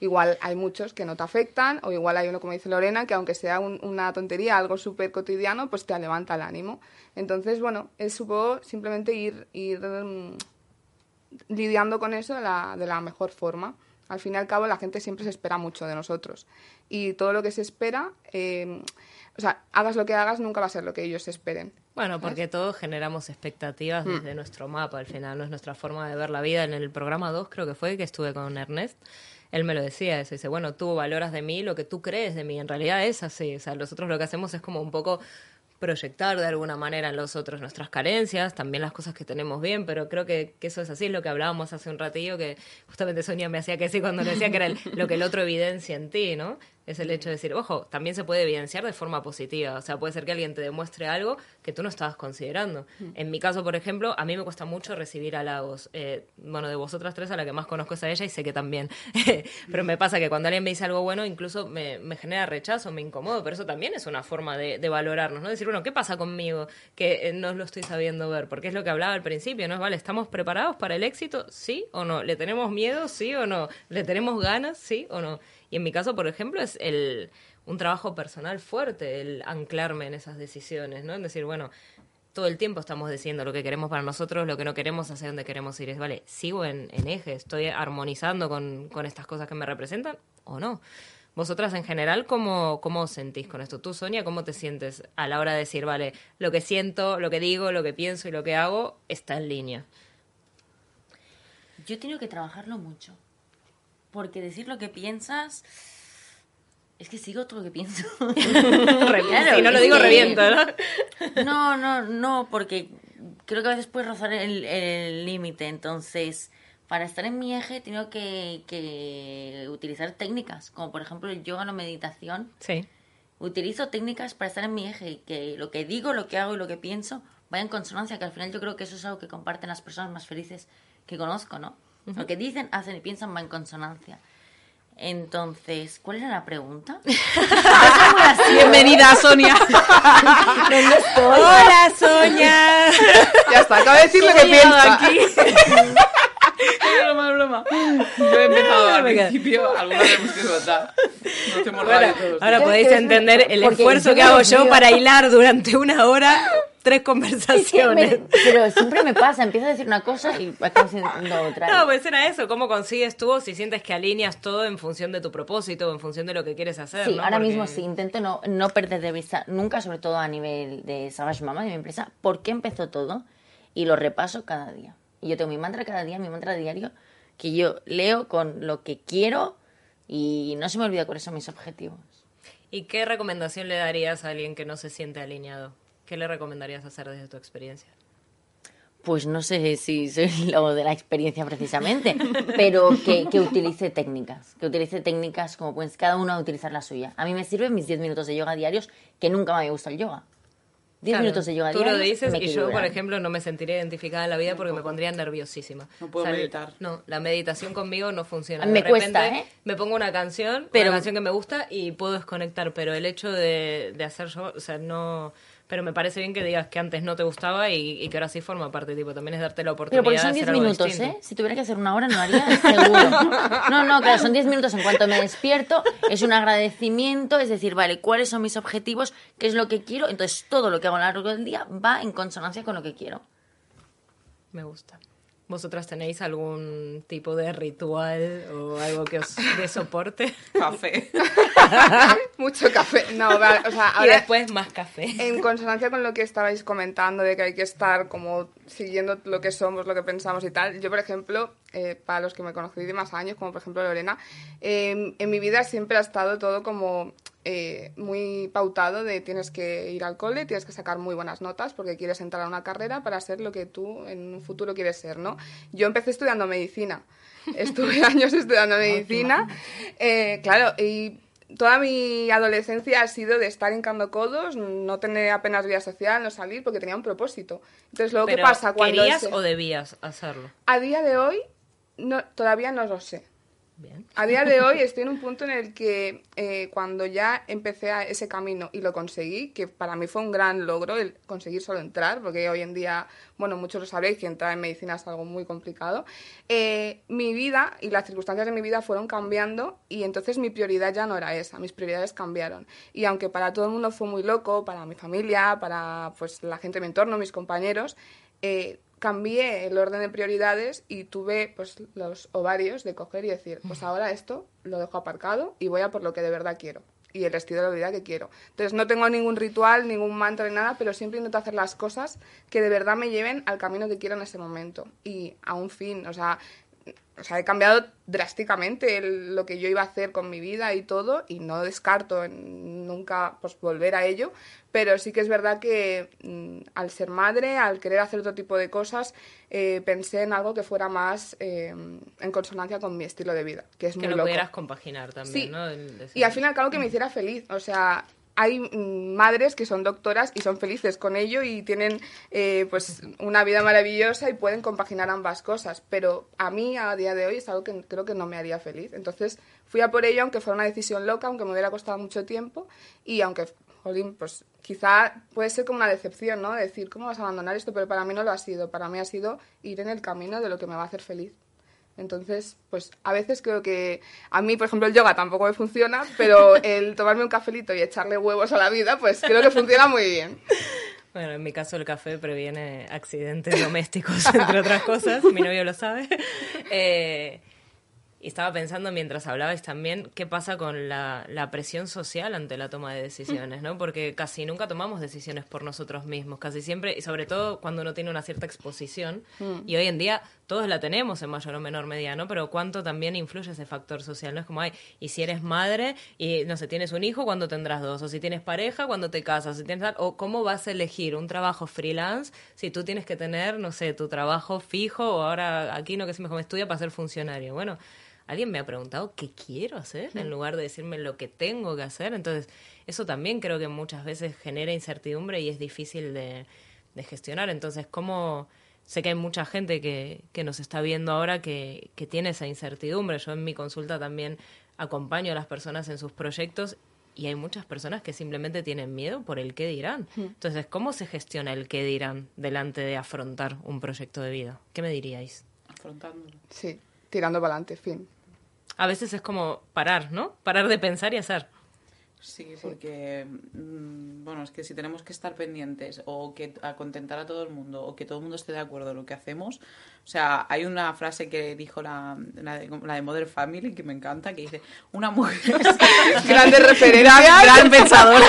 Igual hay muchos que no te afectan, o igual hay uno, como dice Lorena, que aunque sea un- una tontería, algo súper cotidiano, pues te levanta el ánimo. Entonces, bueno, es supongo simplemente ir, ir mm, lidiando con eso de la, de la mejor forma. Al fin y al cabo, la gente siempre se espera mucho de nosotros. Y todo lo que se espera, eh, o sea, hagas lo que hagas, nunca va a ser lo que ellos esperen. Bueno, porque todos generamos expectativas Mm. desde nuestro mapa, al final, no es nuestra forma de ver la vida. En el programa 2 creo que fue que estuve con Ernest, él me lo decía eso, dice, bueno, tú valoras de mí lo que tú crees de mí, en realidad es así, o sea, nosotros lo que hacemos es como un poco proyectar de alguna manera en los otros nuestras carencias, también las cosas que tenemos bien, pero creo que, eso es así, lo que hablábamos hace un ratillo, que justamente Sonia me hacía que sí cuando le decía que era lo que el otro evidencia en ti, ¿no? Es el hecho de decir, ojo, también se puede evidenciar de forma positiva, o sea, puede ser que alguien te demuestre algo que tú no estabas considerando. En mi caso, por ejemplo, a mí me cuesta mucho recibir halagos. Eh, bueno, de vosotras tres, a la que más conozco es a ella y sé que también. [LAUGHS] pero me pasa que cuando alguien me dice algo bueno, incluso me, me genera rechazo, me incomodo, pero eso también es una forma de, de valorarnos, ¿no? Decir, bueno, ¿qué pasa conmigo que eh, no lo estoy sabiendo ver? Porque es lo que hablaba al principio, ¿no? Vale, ¿estamos preparados para el éxito? ¿Sí o no? ¿Le tenemos miedo? ¿Sí o no? ¿Le tenemos ganas? ¿Sí o no? Y en mi caso, por ejemplo, es el un trabajo personal fuerte, el anclarme en esas decisiones, ¿no? En decir, bueno, todo el tiempo estamos diciendo lo que queremos para nosotros, lo que no queremos, hacia dónde queremos ir. Es, vale, sigo en, en eje, estoy armonizando con, con estas cosas que me representan o no. Vosotras en general, ¿cómo, ¿cómo os sentís con esto? Tú, Sonia, ¿cómo te sientes a la hora de decir, vale, lo que siento, lo que digo, lo que pienso y lo que hago está en línea? Yo he tenido que trabajarlo mucho. Porque decir lo que piensas. Es que sigo todo lo que pienso. [LAUGHS] Claro, si no lo digo, que- reviento, ¿no? No, no, no, porque creo que a veces puedes rozar el límite. Entonces, para estar en mi eje, he tenido que, que utilizar técnicas, como por ejemplo el yoga o meditación. Sí. Utilizo técnicas para estar en mi eje y que lo que digo, lo que hago y lo que pienso vaya en consonancia, que al final yo creo que eso es algo que comparten las personas más felices que conozco, ¿no? Lo que dicen, hacen y piensan va en consonancia. Entonces, ¿cuál era la pregunta? [LAUGHS] Bienvenida, Sonia. [LAUGHS] ¿Dónde estoy? Hola, Sonia. Ya está, acabo de decir lo que piensa. [LAUGHS] Es broma, broma. Yo he empezado al principio, alguna tenemos que soltar. Ahora podéis entender el esfuerzo que hago yo para hilar durante una hora tres conversaciones. me- pero siempre me pasa, empiezo a decir una cosa y acabo diciendo otra. No, pues era eso, cómo consigues tú si sientes que alineas todo en función de tu propósito o en función de lo que quieres hacer. Sí, ¿no? ahora Porque- mismo sí, intento no, no perder de vista nunca, sobre todo a nivel de Savage Mama, de mi empresa, por qué empezó todo y lo repaso cada día. Y yo tengo mi mantra cada día, mi mantra diario, que yo leo con lo que quiero y no se me olvida cuáles son mis objetivos. ¿Y qué recomendación le darías a alguien que no se siente alineado? ¿Qué le recomendarías hacer desde tu experiencia? Pues no sé si soy [LAUGHS] lo de la experiencia precisamente, pero que, que utilice técnicas, que utilice técnicas como pues cada uno a utilizar la suya. A mí me sirven mis 10 minutos de yoga diarios, que nunca me había gustado el yoga. 10 Claro, minutos de yoga Tú diarios lo dices y yo, por ejemplo, no me sentiría identificada en la vida porque me pondría nerviosísima. No puedo meditar. No, la meditación conmigo no funciona. Me de repente cuesta, ¿eh? me pongo una canción, Pero- una canción que me gusta y puedo desconectar, pero el hecho de, de hacer yo, o sea, no... Pero me parece bien que digas que antes no te gustaba y, y que ahora sí forma parte, tipo, también es darte la Pero oportunidad porque son de 10 hacer algo minutos, distinto. ¿eh? Si tuviera que hacer una hora, no haría, seguro. No, no, claro, son 10 minutos en cuanto me despierto. Es un agradecimiento, es decir, vale, ¿cuáles son mis objetivos? ¿Qué es lo que quiero? Entonces, todo lo que hago a lo largo del día va en consonancia con lo que quiero. Me gusta. ¿Vosotras tenéis algún tipo de ritual o algo que os dé soporte? [LAUGHS] Café. [LAUGHS] Mucho café. No, vale, o sea, y después más café. en consonancia con lo que estabais comentando, de que hay que estar como siguiendo lo que somos, lo que pensamos y tal, yo, por ejemplo, eh, para los que me conocí de más años, como por ejemplo Lorena, eh, en mi vida siempre ha estado todo como eh, muy pautado de tienes que ir al cole, tienes que sacar muy buenas notas porque quieres entrar a una carrera para ser lo que tú en un futuro quieres ser, ¿no? Yo empecé estudiando medicina, [LAUGHS] estuve años estudiando medicina, eh, claro, y toda mi adolescencia ha sido de estar hincando codos, no tener apenas vida social, no salir, porque tenía un propósito. Entonces, luego, ¿qué pasa cuando ¿Querías ese- o debías hacerlo? A día de hoy, no, todavía no lo sé. Bien. A día de hoy [LAUGHS] estoy en un punto en el que eh, cuando ya empecé a ese camino y lo conseguí, que para mí fue un gran logro el conseguir solo entrar, porque hoy en día, bueno, muchos lo sabréis que entrar en medicina es algo muy complicado, eh, mi vida y las circunstancias de mi vida fueron cambiando y entonces mi prioridad ya no era esa, mis prioridades cambiaron. Y aunque para todo el mundo fue muy loco, para mi familia, para pues, la gente de mi entorno, mis compañeros, eh, cambié el orden de prioridades y tuve pues los ovarios de coger y decir, pues ahora esto lo dejo aparcado y voy a por lo que de verdad quiero y el estilo de vida que quiero. Entonces no tengo ningún ritual, ningún mantra ni nada, pero siempre intento hacer las cosas que de verdad me lleven al camino que quiero en ese momento y a un fin, o sea, o sea, he cambiado drásticamente el- lo que yo iba a hacer con mi vida y todo, y no descarto en nunca pues, volver a ello, pero sí que es verdad que mm, al ser madre, al querer hacer otro tipo de cosas, eh, pensé en algo que fuera más eh, en consonancia con mi estilo de vida, que es Que muy lo loco. pudieras compaginar también, Sí. ¿no? El decir- Y al fin y al cabo que me hiciera feliz. O sea, hay mm, madres que son doctoras y son felices con ello y tienen eh, pues una vida maravillosa y pueden compaginar ambas cosas. Pero a mí, a día de hoy, es algo que creo que no me haría feliz. Entonces fui a por ello, aunque fuera una decisión loca, aunque me hubiera costado mucho tiempo y aunque, jolín, pues quizá puede ser como una decepción, ¿no? Decir, ¿cómo vas a abandonar esto? Pero para mí no lo ha sido. Para mí ha sido ir en el camino de lo que me va a hacer feliz. Entonces, pues a veces creo que a mí, por ejemplo, el yoga tampoco me funciona, pero [LAUGHS] el tomarme un cafelito y echarle huevos a la vida, pues creo que funciona muy bien. Bueno, en mi caso el café previene accidentes domésticos, [LAUGHS] entre otras cosas. Mi novio lo sabe. [LAUGHS] Eh, y estaba pensando mientras hablabais también qué pasa con la, la presión social ante la toma de decisiones, ¿no? Porque casi nunca tomamos decisiones por nosotros mismos, casi siempre, y sobre todo cuando uno tiene una cierta exposición. Y hoy en día todos la tenemos en mayor o menor medida, ¿no? Pero cuánto también influye ese factor social, ¿no? Es como, ay, y si eres madre y, no sé, tienes un hijo, ¿cuándo tendrás dos? O si tienes pareja, ¿cuándo te casas? Si tienes o cómo vas a elegir un trabajo freelance si tú tienes que tener, no sé, tu trabajo fijo o ahora aquí no que se me estudia para ser funcionario. Bueno, alguien me ha preguntado qué quiero hacer en lugar de decirme lo que tengo que hacer. Entonces, eso también creo que muchas veces genera incertidumbre y es difícil de, de gestionar. Entonces, ¿cómo...? Sé que hay mucha gente que, que nos está viendo ahora que, que tiene esa incertidumbre. Yo en mi consulta también acompaño a las personas en sus proyectos y hay muchas personas que simplemente tienen miedo por el qué dirán. Entonces, ¿cómo se gestiona el qué dirán delante de afrontar un proyecto de vida? ¿Qué me diríais? Afrontándolo. Sí, tirando para adelante, fin. A veces es como parar, ¿no? Parar de pensar y hacer. Sí, porque, mm, bueno, es que si tenemos que estar pendientes o que a contentar a todo el mundo o que todo el mundo esté de acuerdo en lo que hacemos, o sea, hay una frase que dijo la, la, de, la de Mother Family que me encanta, que dice, una mujer... [LAUGHS] [LAUGHS] Grande referencia. gran, [LAUGHS] pensadora.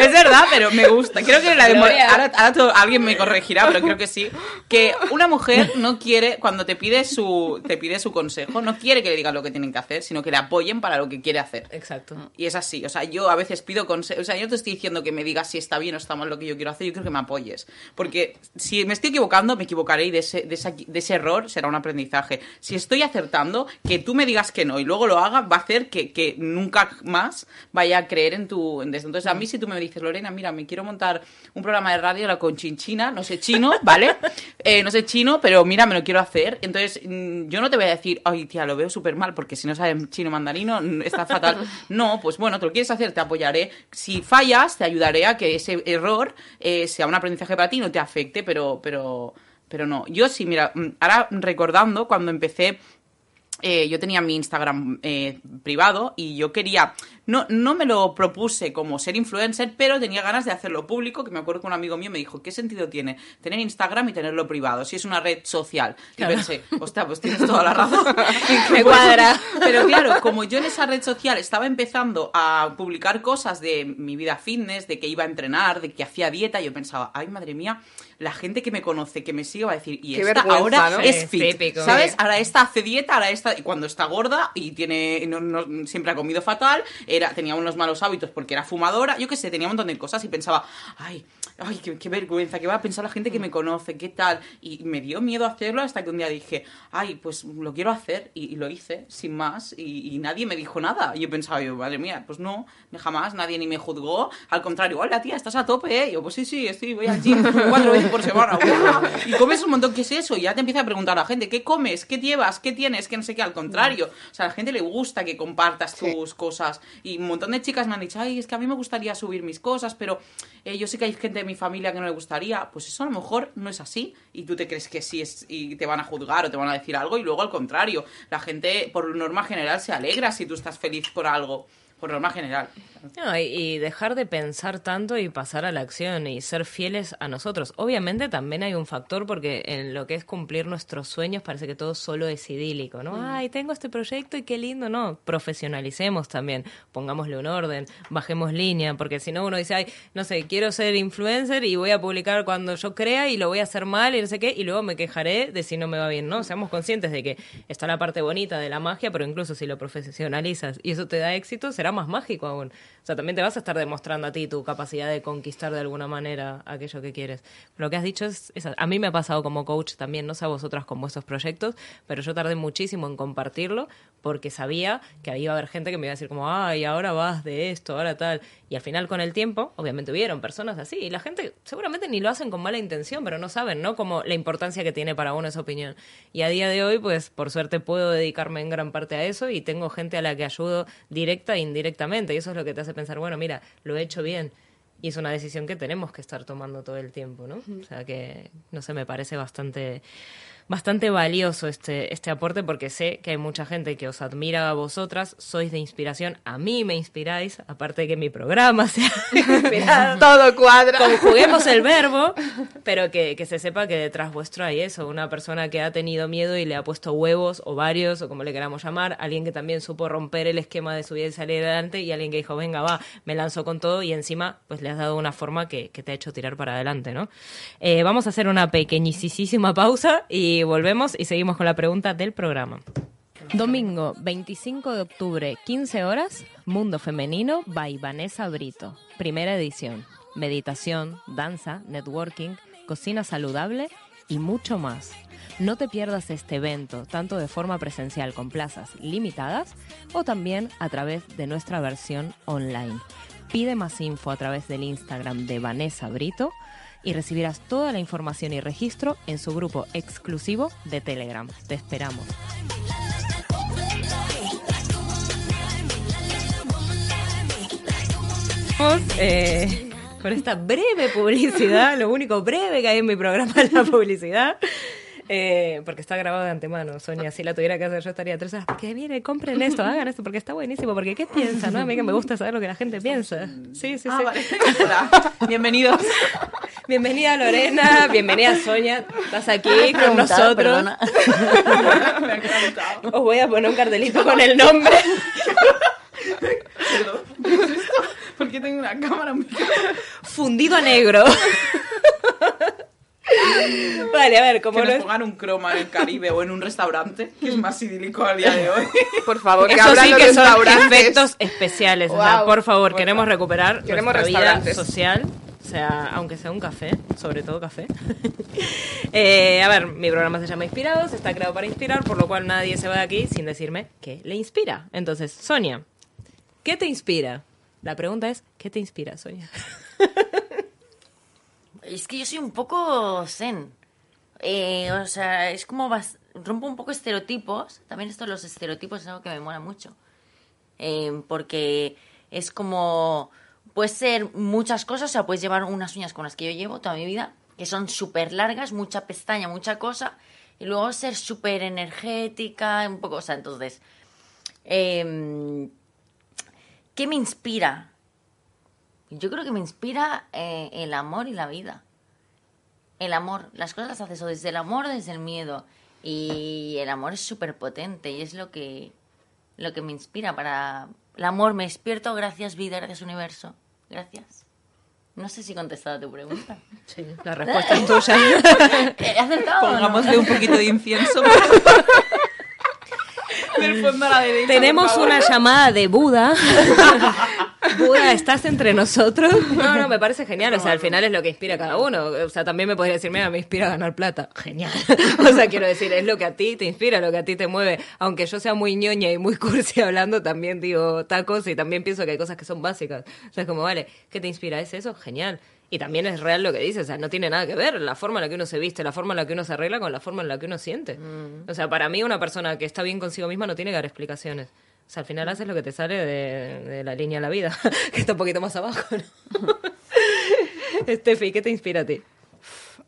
es verdad, pero me gusta. Creo que la de Gloria. ahora, ahora todo- alguien me corregirá, pero creo que sí. Que una mujer no quiere, cuando te pide su, te pide su consejo, no quiere que le digan lo que tienen que hacer, sino que le apoyen para lo que quiere hacer. Exacto. Y es así, o sea, yo a veces pido consejos, o sea, yo no te estoy diciendo que me digas si está bien o está mal lo que yo quiero hacer, yo creo que me apoyes. Porque si me estoy equivocando, me equivocaré y de ese, de esa- de ese error será un aprendizaje. Si estoy acertando, que tú me digas que no y luego lo haga, va a hacer que, que nunca más vaya a creer en tu... En. Entonces, a mí si tú me dices, Lorena, mira, me quiero montar un programa de radio la con chinchina, no sé chino, [LAUGHS] ¿vale? Eh, no sé chino, pero mira, me lo quiero hacer. Entonces, mm, yo no te voy a decir, ay, tía, lo veo súper mal, porque si no sabes chino mandarino, mm, está fatal. [LAUGHS] No, pues bueno, te lo quieres hacer, te apoyaré. Si fallas, te ayudaré a que ese error eh, sea un aprendizaje para ti, no te afecte, pero, pero, pero no. Yo sí, mira, mm, ahora recordando cuando empecé eh, yo tenía mi Instagram eh, privado y yo quería no, no me lo propuse como ser influencer, pero tenía ganas de hacerlo público, que me acuerdo que un amigo mío me dijo, ¿qué sentido tiene tener Instagram y tenerlo privado? Si es una red social. Y pensé, hostia, pues tienes toda la razón. [LAUGHS] me cuadra. Pero claro, como yo en esa red social estaba empezando a publicar cosas de mi vida fitness, de que iba a entrenar, de que hacía dieta, yo pensaba, ay, madre mía, la gente que me conoce, que me sigue, va a decir, y esta ahora es fit, ¿sabes? Ahora esta hace dieta, ahora esta, y cuando está gorda y tiene, no, siempre ha comido fatal, era, tenía unos malos hábitos porque era fumadora, yo qué sé, tenía un montón de cosas y pensaba, ay, ay, qué, vergüenza, qué va a pensar la gente que me conoce, qué tal, y me dio miedo hacerlo hasta que un día dije, ay, pues lo quiero hacer, y, lo hice, sin más, y, nadie me dijo nada, y yo pensaba, yo, madre mía, pues no, jamás, nadie ni me juzgó, al contrario, hola tía, estás a tope, ¿eh? yo, pues sí, sí, estoy, voy al gym [LAUGHS] cuatro veces por semana. y comes un montón, ¿qué es eso? Y ya te empieza a preguntar a la gente, ¿qué comes? ¿Qué llevas? ¿Qué tienes? Que no sé qué, al contrario. O sea, a la gente le gusta que compartas tus cosas. Y un montón de chicas me han dicho, ay, es que a mí me gustaría subir mis cosas, pero eh, yo sé que hay gente de mi familia que no le gustaría. Pues eso a lo mejor no es así. Y tú te crees que sí es, y te van a juzgar o te van a decir algo. Y luego al contrario, la gente por norma general se alegra si tú estás feliz por algo por norma general. Y, dejar de pensar tanto y pasar a la acción y ser fieles a nosotros. Obviamente también hay un factor porque en lo que es cumplir nuestros sueños parece que todo solo es idílico, ¿no? Mm. Ay, tengo este proyecto y qué lindo, no. Profesionalicemos también, pongámosle un orden, bajemos línea, porque si no uno dice, ay, no sé, quiero ser influencer y voy a publicar cuando yo crea y lo voy a hacer mal y no sé qué, y luego me quejaré de si no me va bien, ¿no? Seamos conscientes de que está la parte bonita de la magia, pero incluso si lo profesionalizas y eso te da éxito, será más mágico aún. Sea, también te vas a estar demostrando a ti tu capacidad de conquistar de alguna manera aquello que quieres. Lo que has dicho es, a mí me ha pasado como coach también, no sé a vosotras con vuestros proyectos, pero yo tardé muchísimo en compartirlo porque sabía que iba a haber gente que me iba a decir como, ay, ahora vas de esto, ahora tal. Y al final con el tiempo, obviamente hubieron personas así y la gente seguramente ni lo hacen con mala intención, pero no saben, ¿no? Como la importancia que tiene para uno esa opinión. Y a día de hoy, pues por suerte puedo dedicarme en gran parte a eso y tengo gente a la que ayudo directa e indirecta y eso es lo que te hace pensar, bueno, mira, lo he hecho bien. Y es una decisión que tenemos que estar tomando todo el tiempo, ¿no? O sea que, no sé, me parece bastante bastante valioso este, este aporte porque sé que hay mucha gente que os admira a vosotras, sois de inspiración, a mí me inspiráis, aparte de que mi programa [LAUGHS] sea inspirado. Todo cuadra. Conjuguemos el verbo, pero que, que, se sepa que detrás vuestro hay eso, una persona que ha tenido miedo y le ha puesto huevos o varios, o como le queramos llamar, alguien que también supo romper el esquema de su vida y salir adelante, y alguien que dijo, venga, va, me lanzo con todo, y encima, pues le has dado una forma que, que te ha hecho tirar para adelante, ¿no? Eh, vamos a hacer una pequeñísima pausa y volvemos y seguimos con la pregunta del programa. Domingo 25 de octubre, 15 horas, Mundo Femenino by Vanessa Brito. Primera edición. Meditación, danza, networking, cocina saludable y mucho más. No te pierdas este evento, tanto de forma presencial con plazas limitadas o también a través de nuestra versión online. Pide más info a través del Instagram de Vanessa Brito y recibirás toda la información y registro en su grupo exclusivo de Telegram. Te esperamos. Eh, con esta breve publicidad, lo único breve que hay en mi programa es la publicidad. Eh, porque está grabado de antemano, Sonia. Si la tuviera que hacer yo estaría tres horas. Porque viene, compren esto, hagan esto, porque está buenísimo. Porque ¿qué piensan? ¿no? A mí que me gusta saber lo que la gente piensa. Sí, sí, ah, sí. Bienvenidos. Bienvenida Lorena, bienvenida Sonia. Estás aquí con nosotros. [LAUGHS] Os voy a poner un cartelito con el nombre. Perdón. Porque tengo una cámara. Fundido a negro. [LAUGHS] Vale, a ver, como que nos pongan un croma en el Caribe o en un restaurante, que es más idílico al día de hoy. [LAUGHS] Por favor, que Eso sí que son efectos especiales. O sea, por favor, queremos recuperar queremos nuestra vida social. O sea, aunque sea un café, sobre todo café. [LAUGHS] Eh, a ver, mi programa se llama Inspirados, está creado para inspirar, por lo cual nadie se va de aquí sin decirme qué le inspira. Entonces, Sonia, ¿qué te inspira? La pregunta es, ¿qué te inspira, Sonia? Es que yo soy un poco zen. Eh, o sea, es como rompo un poco estereotipos. También esto de los estereotipos es algo que me mola mucho. Eh, porque es como... Puedes ser muchas cosas, o sea, puedes llevar unas uñas con las que yo llevo toda mi vida, que son súper largas, mucha pestaña, mucha cosa, y luego ser súper energética, un poco, o sea, entonces... Eh, ¿Qué me inspira? Yo creo que me inspira eh, el amor y la vida. El amor. Las cosas las haces o desde el amor o desde el miedo. Y el amor es súper potente y es lo que, lo que me inspira para... El amor, me despierto, gracias vida, gracias universo. Gracias. No sé si he contestado a tu pregunta. [LAUGHS] Sí, la respuesta es tuya. [LAUGHS] ¿He acertado no? Pongámosle un poquito de incienso. Del fondo a la derecha. Tenemos una llamada de Buda. [LAUGHS] Buda, ¿estás entre nosotros? [LAUGHS] No, no, me parece genial. O sea, al final es lo que inspira a cada uno. O sea, también me podría decir, mira, me inspira a ganar plata. Genial. [LAUGHS] O sea, quiero decir, es lo que a ti te inspira, lo que a ti te mueve. Aunque yo sea muy ñoña y muy [LAUGHS] cursi hablando, también digo tacos y también pienso que hay cosas que son básicas. O sea, es como, vale, ¿qué te inspira? ¿Es eso? Genial. Y también es real lo que dices, o sea, no tiene nada que ver la forma en la que uno se viste, la forma en la que uno se arregla con la forma en la que uno siente. O sea, para mí una persona que está bien consigo misma no tiene que dar explicaciones. O sea, al final haces lo que te sale de, de la línea de la vida, [LAUGHS] que está un poquito más abajo, ¿no? [LAUGHS] Estefi, ¿qué te inspira a ti?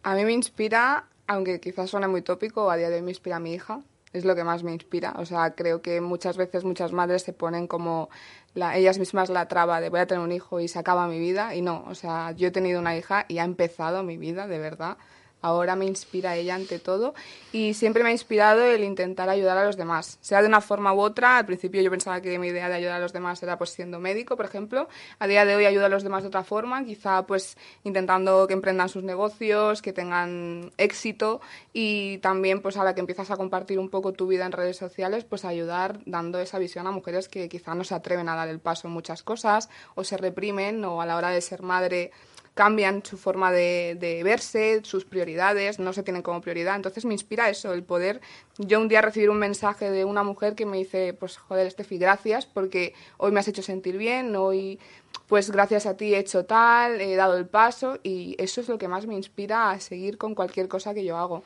A mí me inspira, aunque quizás suene muy tópico, a día de hoy me inspira mi hija. Es lo que más me inspira. O sea, creo que muchas veces muchas madres se ponen como la- ellas mismas la traba de voy a tener un hijo y se acaba mi vida. Y no, o sea, yo he tenido una hija y ha empezado mi vida, de verdad. Ahora me inspira ella ante todo y siempre me ha inspirado el intentar ayudar a los demás, sea de una forma u otra. Al principio yo pensaba que mi idea de ayudar a los demás era pues siendo médico, por ejemplo. A día de hoy ayudo a los demás de otra forma, quizá pues intentando que emprendan sus negocios, que tengan éxito y también pues a la que empiezas a compartir un poco tu vida en redes sociales, pues ayudar dando esa visión a mujeres que quizá no se atreven a dar el paso en muchas cosas o se reprimen o a la hora de ser madre cambian su forma de, verse, sus prioridades, no se tienen como prioridad. Entonces me inspira eso, el poder yo un día recibir un mensaje de una mujer que me dice, pues joder, Estefi, gracias porque hoy me has hecho sentir bien, hoy pues gracias a ti he hecho tal, he dado el paso y eso es lo que más me inspira a seguir con cualquier cosa que yo hago.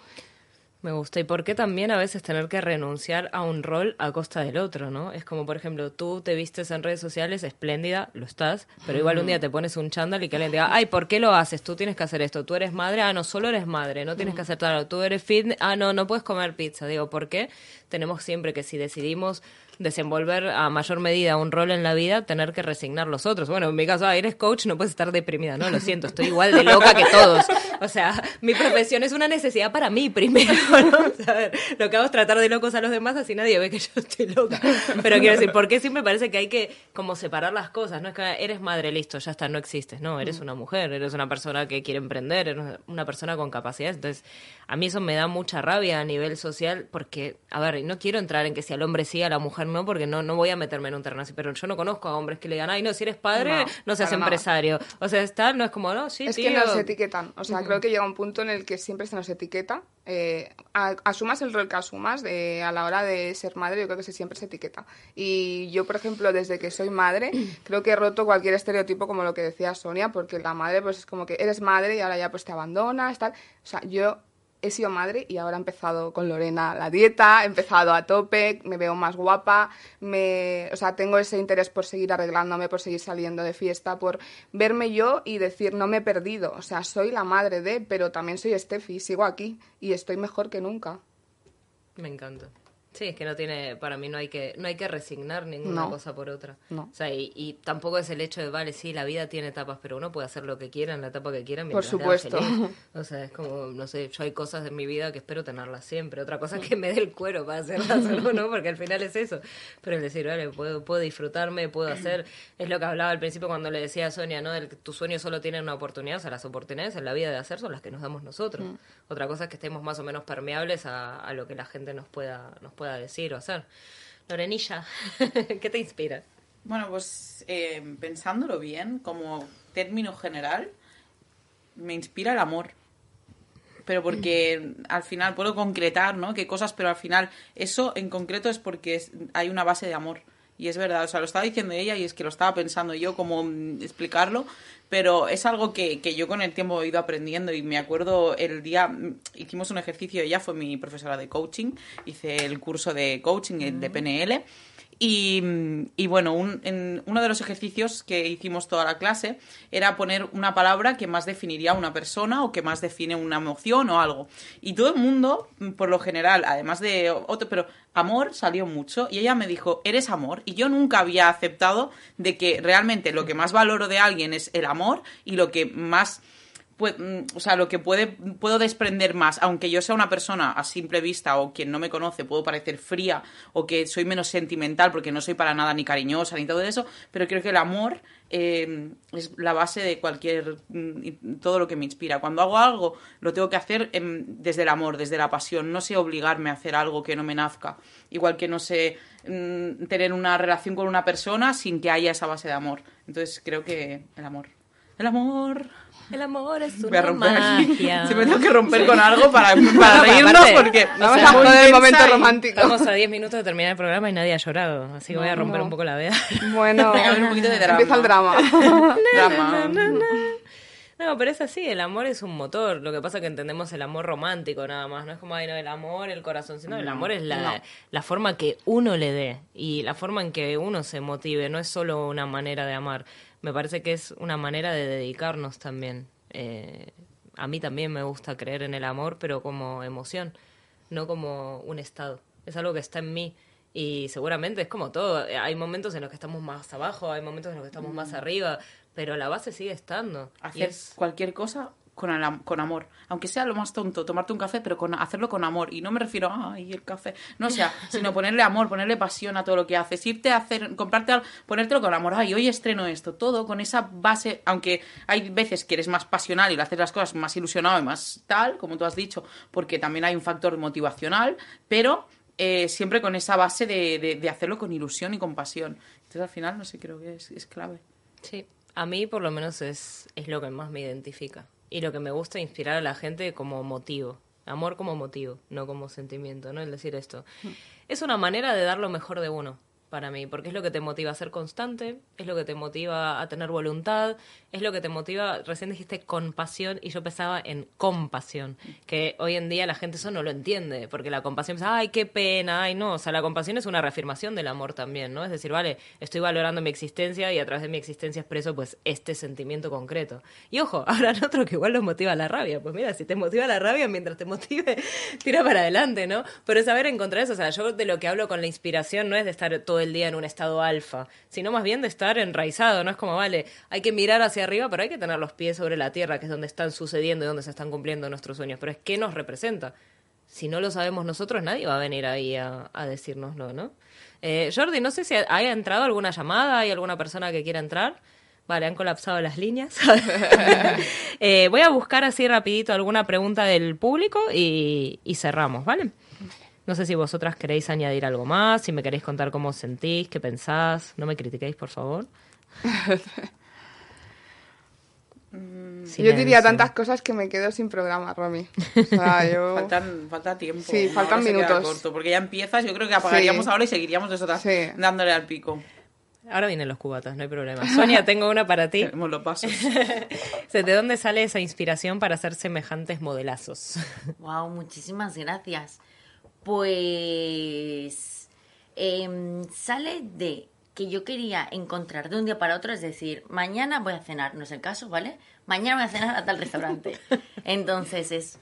Me gusta. ¿Y por qué también a veces tener que renunciar a un rol a costa del otro, no? Es como, por ejemplo, tú te vistes en redes sociales, espléndida, lo estás, pero igual un día te pones un chándal y que alguien te diga, ay, ¿por qué lo haces? Tú tienes que hacer esto. Tú eres madre, ah, no, solo eres madre, no tienes que hacer tal. Tú eres fit, ah, no, no puedes comer pizza. Digo, ¿por qué? Tenemos siempre que si decidimos desenvolver a mayor medida un rol en la vida, tener que resignar los otros. Bueno, en mi caso, ah, eres coach, no puedes estar deprimida, no, lo siento, estoy igual de loca que todos. O sea, mi profesión es una necesidad para mí primero, ¿no? A ver, lo que hago es tratar de locos a los demás, así nadie ve que yo estoy loca. Pero quiero decir, ¿por qué siempre parece que hay que como separar las cosas? No es que eres madre, listo, ya está, no existes. No, eres una mujer, eres una persona que quiere emprender, eres una persona con capacidades. Entonces, a mí eso me da mucha rabia a nivel social porque, a ver, no quiero entrar en que si al hombre sí, a la mujer no, porque no, no voy a meterme en un terreno así, pero yo no conozco a hombres que le digan, ay, no, si eres padre, no, No, seas nada. empresario. O sea, está, no es como, no, sí, es tío. que nos etiquetan. O sea, creo que llega un punto en el que siempre se nos etiqueta. Eh, a- asumas el rol que asumas eh, a la hora de ser madre, yo creo que se, siempre se etiqueta. Y yo, por ejemplo, desde que soy madre, [CLEARS THROAT] creo que he roto cualquier estereotipo como lo que decía Sonia, porque la madre pues es como que eres madre y ahora ya pues te abandonas, tal. O sea, yo he sido madre y ahora he empezado con Lorena la dieta, he empezado a tope, me veo más guapa, me, o sea, tengo ese interés por seguir arreglándome, por seguir saliendo de fiesta, por verme yo y decir, no me he perdido, o sea, soy la madre de, pero también soy Steffi, sigo aquí y estoy mejor que nunca. Me encanta. Sí, es que no tiene, para mí no hay que, no hay que resignar ninguna No. cosa por otra. No. O sea, y, y tampoco es el hecho de, vale, sí, la vida tiene etapas, pero uno puede hacer lo que quiera en la etapa que quiera Por mientras haga supuesto. feliz. O sea, es como, no sé, yo hay cosas en mi vida que espero tenerlas siempre. Otra cosa es que me dé el cuero para hacerlas [LAUGHS] o no, porque al final es eso. Pero el decir, vale, puedo, puedo disfrutarme, puedo hacer, es lo que hablaba al principio cuando le decía a Sonia, ¿no? El que tus sueños solo tienen una oportunidad, o sea, las oportunidades en la vida de hacer son las que nos damos nosotros. Otra cosa es que estemos más o menos permeables a, a lo que la gente nos pueda, nos pueda decir o hacer. Lorenilla, [LAUGHS] ¿qué te inspira? Bueno, pues eh, pensándolo bien, como término general, me inspira el amor. Pero porque al final puedo concretar, ¿no? Qué cosas, pero al final eso en concreto es porque hay una base de amor. Y es verdad, o sea, lo estaba diciendo ella y es que lo estaba pensando yo cómo mm, explicarlo, pero es algo que, que yo con el tiempo he ido aprendiendo y me acuerdo el día, mm, hicimos un ejercicio, ella fue mi profesora de coaching, hice el curso de coaching de PNL Y, y bueno, un, en uno de los ejercicios que hicimos toda la clase era poner una palabra que más definiría a una persona o que más define una emoción o algo. Y todo el mundo, por lo general, además de otro, pero amor salió mucho y ella me dijo, eres amor. Y yo nunca había aceptado de que realmente lo que más valoro de alguien es el amor y lo que más Mm, o sea, lo que puede, puedo desprender más, aunque yo sea una persona a simple vista o quien no me conoce, puedo parecer fría o que soy menos sentimental porque no soy para nada ni cariñosa ni todo eso, pero creo que el amor eh, es la base de cualquier, mm, todo lo que me inspira. Cuando hago algo, lo tengo que hacer desde el amor, desde la pasión, no sé obligarme a hacer algo que no me nazca, igual que no sé mm, tener una relación con una persona sin que haya esa base de amor. Entonces creo que el amor. El amor. El amor es una magia. [LAUGHS] Se me tengo que romper con algo para, [LAUGHS] para reírnos porque vamos a joder el momento romántico. Estamos a 10 minutos de terminar el programa y nadie ha llorado, así que voy a romper un poco la vea. [LAUGHS] Bueno, un poquito de drama. empieza el drama. drama. No, pero es así, el amor es un motor. Lo que pasa es que entendemos el amor romántico nada más. No es como, ay, no, el amor, el corazón, sino el amor es la, la forma que uno le dé y la forma en que uno se motive. No es solo una manera de amar me parece que es una manera de dedicarnos también. Eh, a mí también me gusta creer en el amor, pero como emoción, no como un estado. Es algo que está en mí y seguramente es como todo. Hay momentos en los que estamos más abajo, hay momentos en los que estamos más mm. arriba, pero la base sigue estando. Hacer cualquier cosa con, con amor. Aunque sea lo más tonto, tomarte un café, pero con, hacerlo con amor. Y no me refiero a, ay, el café. No, o sea, [LAUGHS] sino ponerle amor, ponerle pasión a todo lo que haces. Irte a hacer, comprarte ponértelo con amor. Ay, hoy estreno esto. Todo con esa base, aunque hay veces que eres más pasional y le haces las cosas más ilusionado y más tal, como tú has dicho, porque también hay un factor motivacional, pero eh, siempre con esa base de, de, hacerlo con ilusión y con pasión. Entonces, al final, no sé, creo que es, es clave. Sí, a mí por lo menos es, es lo que más me identifica y lo que me gusta es inspirar a la gente como motivo. Amor como motivo, no como sentimiento, ¿no? El decir esto. Mm. Es una manera de dar lo mejor de uno para mí, porque es lo que te motiva a ser constante, es lo que te motiva a tener voluntad, es lo que te motiva, recién dijiste compasión y yo pensaba en compasión, que hoy en día la gente eso no lo entiende, porque la compasión es, ay, qué pena, ay, no, o sea, la compasión es una reafirmación del amor también, ¿no? Es decir, vale, estoy valorando mi existencia y a través de mi existencia expreso pues este sentimiento concreto. Y ojo, [LAUGHS] habrá otro que igual los motiva la rabia, pues mira, si te motiva la rabia, mientras te motive, [LAUGHS] tira para adelante, ¿no? Pero saber encontrar eso, o sea, yo de lo que hablo con la inspiración no es de estar todo el día en un estado alfa, sino más bien de estar enraizado, no es como, vale, hay que mirar hacia arriba, pero hay que tener los pies sobre la tierra, que es donde están sucediendo y donde se están cumpliendo nuestros sueños, pero es qué nos representa. Si no lo sabemos nosotros, nadie va a venir ahí a, a decírnoslo, ¿no? Eh, Jordi, no sé si haya entrado alguna llamada, hay alguna persona que quiera entrar. Vale, han colapsado las líneas. [LAUGHS] [LAUGHS] Eh, voy a buscar así rapidito alguna pregunta del público y, y cerramos, ¿vale? No sé si vosotras queréis añadir algo más, si me queréis contar cómo os sentís, qué pensás. No me critiquéis, por favor. [LAUGHS] yo diría tantas cosas que me quedo sin programa, Romy. [LAUGHS] faltan, falta tiempo. Sí, faltan minutos. porque ya empiezas, yo creo que apagaríamos ahora y seguiríamos de dándole al pico. Ahora vienen los cubatas, no hay problema. Sonia, [LAUGHS] tengo una para ti. Tenemos los pasos. ¿De dónde sale esa inspiración para hacer semejantes modelazos? Wow, muchísimas gracias. Pues em, sale de que yo quería encontrar de un día para otro, es decir, mañana voy a cenar, no es el caso, ¿vale? Mañana voy a cenar a tal restaurante. [LAUGHS] Entonces es,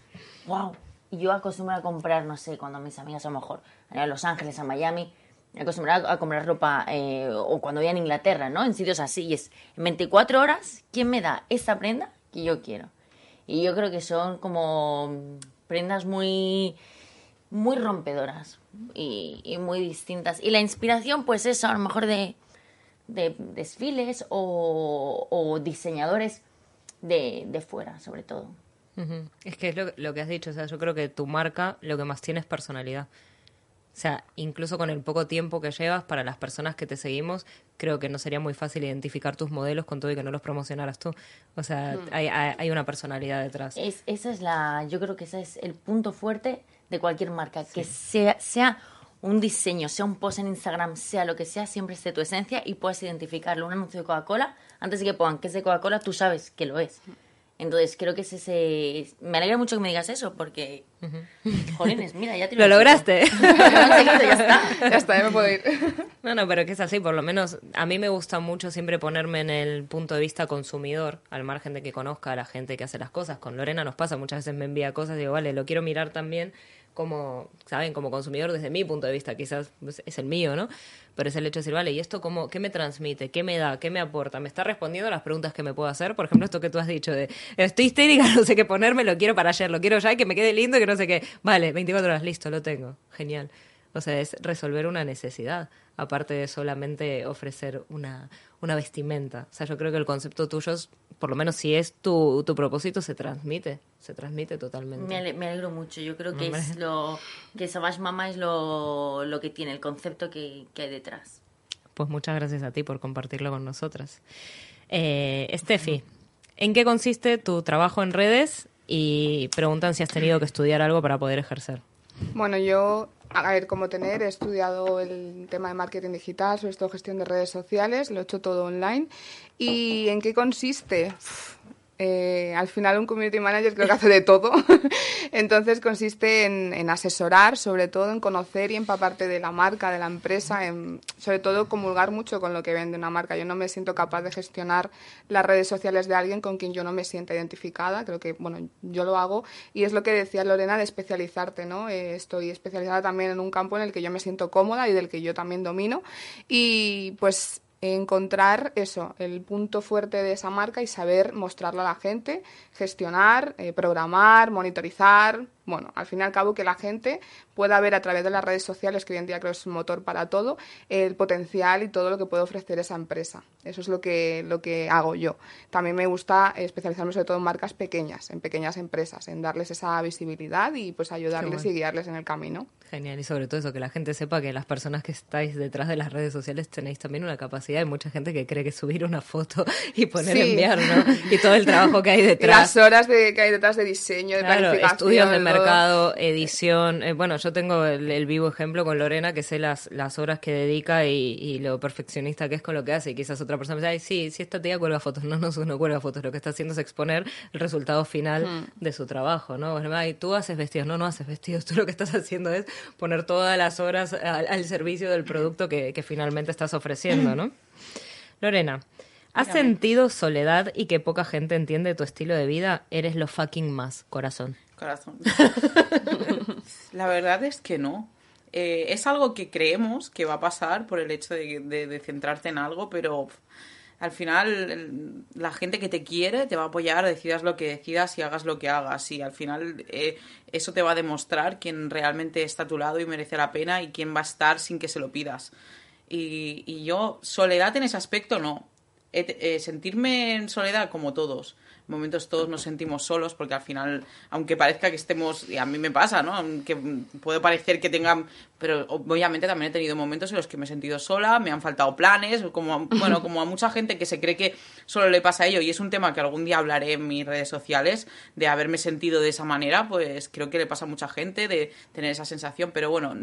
wow. Yo acostumbro a comprar, no sé, cuando mis amigas a lo mejor a Los Ángeles, a Miami, acostumbro a comprar ropa, eh, o cuando voy a Inglaterra, ¿no? En sitios así, y es en 24 horas, ¿quién me da esa prenda que yo quiero? Y yo creo que son como prendas muy muy rompedoras y, muy distintas. Y la inspiración, pues eso, a lo mejor de, desfiles o, diseñadores de, fuera, sobre todo. Es que es lo, que has dicho, o sea, yo creo que tu marca lo que más tiene es personalidad. O sea, incluso con el poco tiempo que llevas, para las personas que te seguimos, creo que no sería muy fácil identificar tus modelos con todo y que no los promocionaras tú. O sea, hmm. hay, hay, una personalidad detrás. Es, esa es la, yo creo que ese es el punto fuerte de cualquier marca, que sea, sea un diseño, sea un post en Instagram, sea lo que sea, siempre esté tu esencia y puedas identificarlo. Un anuncio de Coca-Cola, antes de que pongan que es de Coca-Cola, tú sabes que lo es. Entonces creo que es ese... Me alegra mucho que me digas eso, porque... Jolines, mira, ya te [LAUGHS] lo lograste. [LAUGHS] [LAUGHS] ya está. Ya está, ya me puedo ir. No, no, pero que es así, por lo menos a mí me gusta mucho siempre ponerme en el punto de vista consumidor, al margen de que conozca a la gente que hace las cosas. Con Lorena nos pasa, muchas veces me envía cosas y digo, vale, lo quiero mirar también como, ¿saben? Como consumidor desde mi punto de vista, quizás es el mío, ¿no? Pero es el hecho de decir, vale, ¿y esto cómo, qué me transmite? ¿Qué me da? ¿Qué me aporta? ¿Me está respondiendo a las preguntas que me puedo hacer? Por ejemplo, esto que tú has dicho de, estoy histérica, [LAUGHS] no sé qué ponerme, lo quiero para ayer, lo quiero ya, que me quede lindo y que no sé qué. Vale, 24 horas, listo, lo tengo. Genial. O sea, es resolver una necesidad, aparte de solamente ofrecer una, una vestimenta. O sea, yo creo que el concepto tuyo, es, por lo menos si es tu, tu propósito, se transmite, se transmite totalmente. Me, alegro mucho, yo creo que es lo que Savage Mama es lo, lo que tiene, el concepto que, que, hay detrás. Pues muchas gracias a ti por compartirlo con nosotras. Eh, Steffi, ¿en qué consiste tu trabajo en redes? Y preguntan si has tenido que estudiar algo para poder ejercer. Bueno, yo a ver, como tener, he estudiado el tema de marketing digital, sobre todo gestión de redes sociales, lo he hecho todo online. ¿Y en qué consiste? Eh, al final un community manager creo que hace de todo. [LAUGHS] Entonces consiste en, asesorar, sobre todo en conocer y empaparte de la marca, de la empresa, en, sobre todo comulgar mucho con lo que vende una marca. Yo no me siento capaz de gestionar las redes sociales de alguien con quien yo no me sienta identificada. Creo que, bueno, yo lo hago y es lo que decía Lorena de especializarte, ¿no? Eh, estoy especializada también en un campo en el que yo me siento cómoda y del que yo también domino y pues encontrar eso, el punto fuerte de esa marca y saber mostrarlo a la gente, gestionar, eh, programar, monitorizar, bueno, al fin y al cabo que la gente pueda ver a través de las redes sociales, que hoy en día creo que es un motor para todo, el potencial y todo lo que puede ofrecer esa empresa. Eso es lo que, lo que hago yo. También me gusta especializarme sobre todo en marcas pequeñas, en pequeñas empresas, en darles esa visibilidad y pues ayudarles y guiarles en el camino. Genial, y sobre todo eso, que la gente sepa que las personas que estáis detrás de las redes sociales tenéis también una capacidad. Hay mucha gente que cree que subir una foto [LAUGHS] y poner enviar, ¿no? Y todo el trabajo que hay [LAUGHS] detrás. las horas de, que hay detrás de diseño, de planificación. Estudios de mercado, edición. Eh, bueno, yo tengo el, vivo ejemplo con Lorena, que sé las, las horas que dedica y, lo perfeccionista que es con lo que hace. Y quizás otra persona me dice, sí, si esta tía cuelga fotos. No, no, no cuelga fotos. Lo que está haciendo es exponer el resultado final hmm. de su trabajo, ¿no? Bueno, tú haces vestidos. No, no haces vestidos. [LAUGHS] Tú lo que estás haciendo es poner todas las horas al, servicio del producto que, que finalmente estás ofreciendo, ¿no? [CLEARS THROAT] Lorena, ¿Has sentido soledad y que poca gente entiende tu estilo de vida? Eres lo fucking más, corazón. Corazón. La verdad es que no. Eh, es algo que creemos que va a pasar por el hecho de, centrarte en algo, pero al final la gente que te quiere te va a apoyar, decidas lo que decidas y hagas lo que hagas. Y al final eh, eso te va a demostrar quién realmente está a tu lado y merece la pena y quién va a estar sin que se lo pidas. Y, y yo, soledad en ese aspecto no. Eh, sentirme en soledad como todos. Momentos todos nos sentimos solos porque al final, aunque parezca que estemos, y a mí me pasa, ¿no? Que puede parecer que tengan, pero obviamente también he tenido momentos en los que me he sentido sola, me han faltado planes, como, bueno, como a mucha gente que se cree que solo le pasa a ello y es un tema que algún día hablaré en mis redes sociales de haberme sentido de esa manera, pues creo que le pasa a mucha gente de tener esa sensación, pero bueno,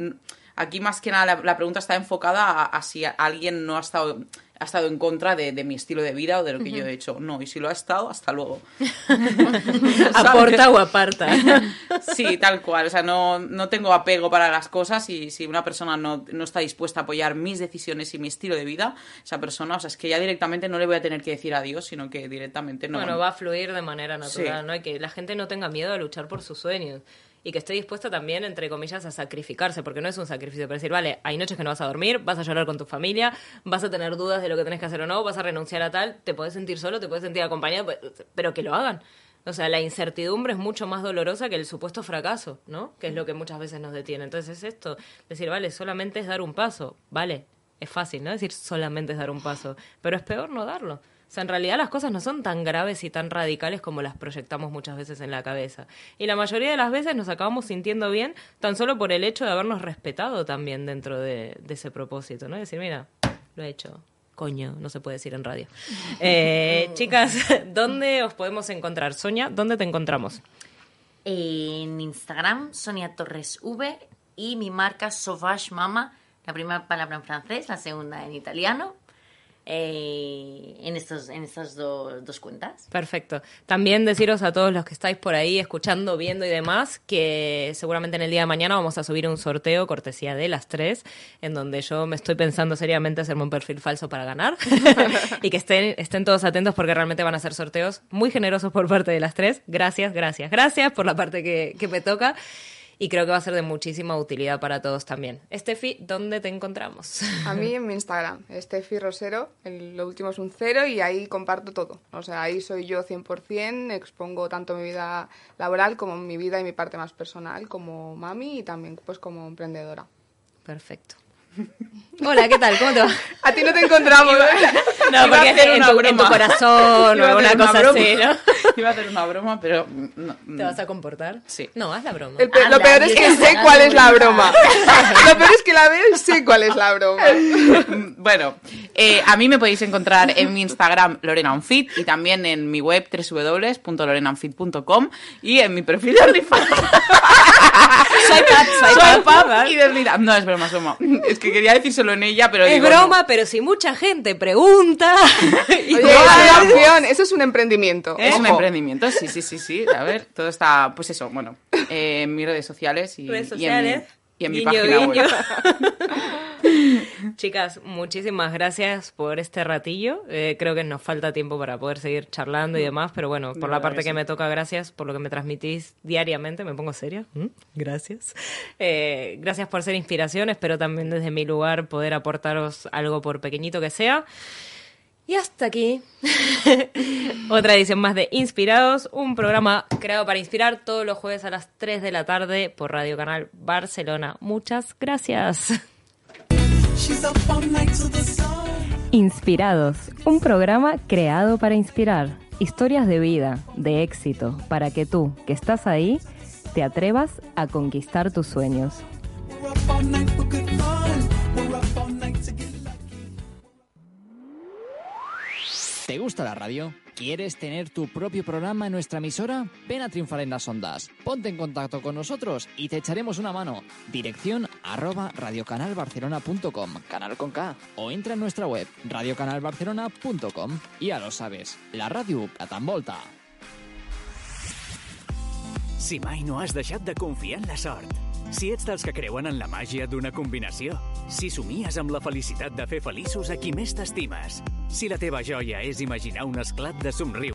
aquí más que nada la, pregunta está enfocada a si alguien no ha estado ha estado en contra de, mi estilo de vida o de lo que yo he hecho. No, y si lo ha estado, hasta luego. [LAUGHS] [LAUGHS] Aporta o aparta. [LAUGHS] sí, tal cual. O sea, no, no tengo apego para las cosas y si una persona no, no, está dispuesta a apoyar mis decisiones y mi estilo de vida, esa persona, o sea, es que ya directamente no le voy a tener que decir adiós, sino que directamente no. Bueno, va a fluir de manera natural, ¿no? Y que la gente no tenga miedo a luchar por sus sueños y que esté dispuesta también, entre comillas, a sacrificarse, porque no es un sacrificio para decir, vale, hay noches que no vas a dormir, vas a llorar con tu familia, vas a tener dudas de lo que tenés que hacer o no, vas a renunciar a tal, te puedes sentir solo, te puedes sentir acompañado, pero que lo hagan. O sea, la incertidumbre es mucho más dolorosa que el supuesto fracaso, ¿no? Que es lo que muchas veces nos detiene. Entonces es esto, decir, vale, solamente es dar un paso, vale, es fácil, ¿no? Decir solamente es dar un paso, pero es peor no darlo. O sea, en realidad las cosas no son tan graves y tan radicales como las proyectamos muchas veces en la cabeza. Y la mayoría de las veces nos acabamos sintiendo bien tan solo por el hecho de habernos respetado también dentro de, ese propósito, ¿no? decir, mira, lo he hecho. Coño, no se puede decir en radio. Eh, [LAUGHS] chicas, [LAUGHS] ¿dónde os podemos encontrar? Sonia, ¿dónde te encontramos? En Instagram, Sonia Torres V y mi marca Sauvage Mama, la primera palabra en francés, la segunda en italiano. Eh, en, estos, en estas do- dos cuentas. Perfecto. También deciros a todos los que estáis por ahí escuchando, viendo y demás, que seguramente en el día de mañana vamos a subir un sorteo cortesía de las tres, en donde yo me estoy pensando seriamente hacerme un perfil falso para ganar. [LAUGHS] [LAUGHS] y que estén, estén todos atentos porque realmente van a ser sorteos muy generosos por parte de las tres. Gracias, gracias, gracias por la parte que, que me toca. Y creo que va a ser de muchísima utilidad para todos también. Estefi, ¿dónde te encontramos? A mí en [LAUGHS] mi Instagram, Estefi Rosero, el- lo último es un cero y ahí comparto todo. O sea, ahí soy yo 100%, expongo tanto mi vida laboral como mi vida y mi parte más personal como mami y también pues como emprendedora. Perfecto. [LAUGHS] Hola, ¿qué tal? ¿Cómo te va? A ti no te encontramos, ¿eh? [LAUGHS] No, Iba a porque hacer en una tu, en tu broma. corazón Iba a o una cosa broma. así, ¿no? [LAUGHS] Iba a hacer una broma, pero... no, ¿Te vas a comportar? Sí. No, haz la broma. El pe- lo peor es que sé cuál es la broma. Lo peor es que la veo y sé cuál es la broma. Bueno, eh, a mí me podéis encontrar en mi Instagram Lorena Unfit y también en mi web www.lorenaunfit.com y en mi perfil de OnlyFans. Swipe up, up ¿vale? y. No, es broma, es broma. Es que quería decir solo en ella, pero Es digo, broma, pero si mucha gente pregunta. [LAUGHS] y Oye, opción, eso es un emprendimiento. no. Es un emprendimiento, sí, sí, sí, sí. A ver, todo está, pues eso, bueno, eh, en mis redes sociales y, Redes y en mi- sociales. y en mi, página guiño. web. [LAUGHS] Chicas, muchísimas gracias por este ratillo. Eh, creo que nos falta tiempo para poder seguir charlando y demás, pero bueno, por la parte que me toca, gracias por lo que me transmitís diariamente. Me pongo seria. ¿Mm? Gracias. Eh, gracias por ser inspiración. Espero también desde mi lugar poder aportaros algo por pequeñito que sea. Y hasta aquí [LAUGHS] otra edición más de Inspirados, un programa creado para inspirar todos los jueves a las 3 de la tarde por Radio Canal Barcelona. Muchas gracias. Inspirados, un programa creado para inspirar. Historias de vida, de éxito, para que tú, que estás ahí, te atrevas a conquistar tus sueños. ¿Te gusta la radio? ¿Quieres tener tu propio programa en nuestra emisora? Ven a triunfar en las ondas. Ponte en contacto con nosotros y te echaremos una mano. Dirección arroba radiocanalbarcelona.com, canal con K. O entra en nuestra web radiocanalbarcelona.com. Y ya lo sabes, la radio que t'envolta. Si mai no has deixat de confiar en la sort. Si ets dels que creuen en la màgia d'una combinació. Si somies amb la felicitat de fer feliços a qui més t'estimes. Si la teva joia és imaginar un esclat de somriure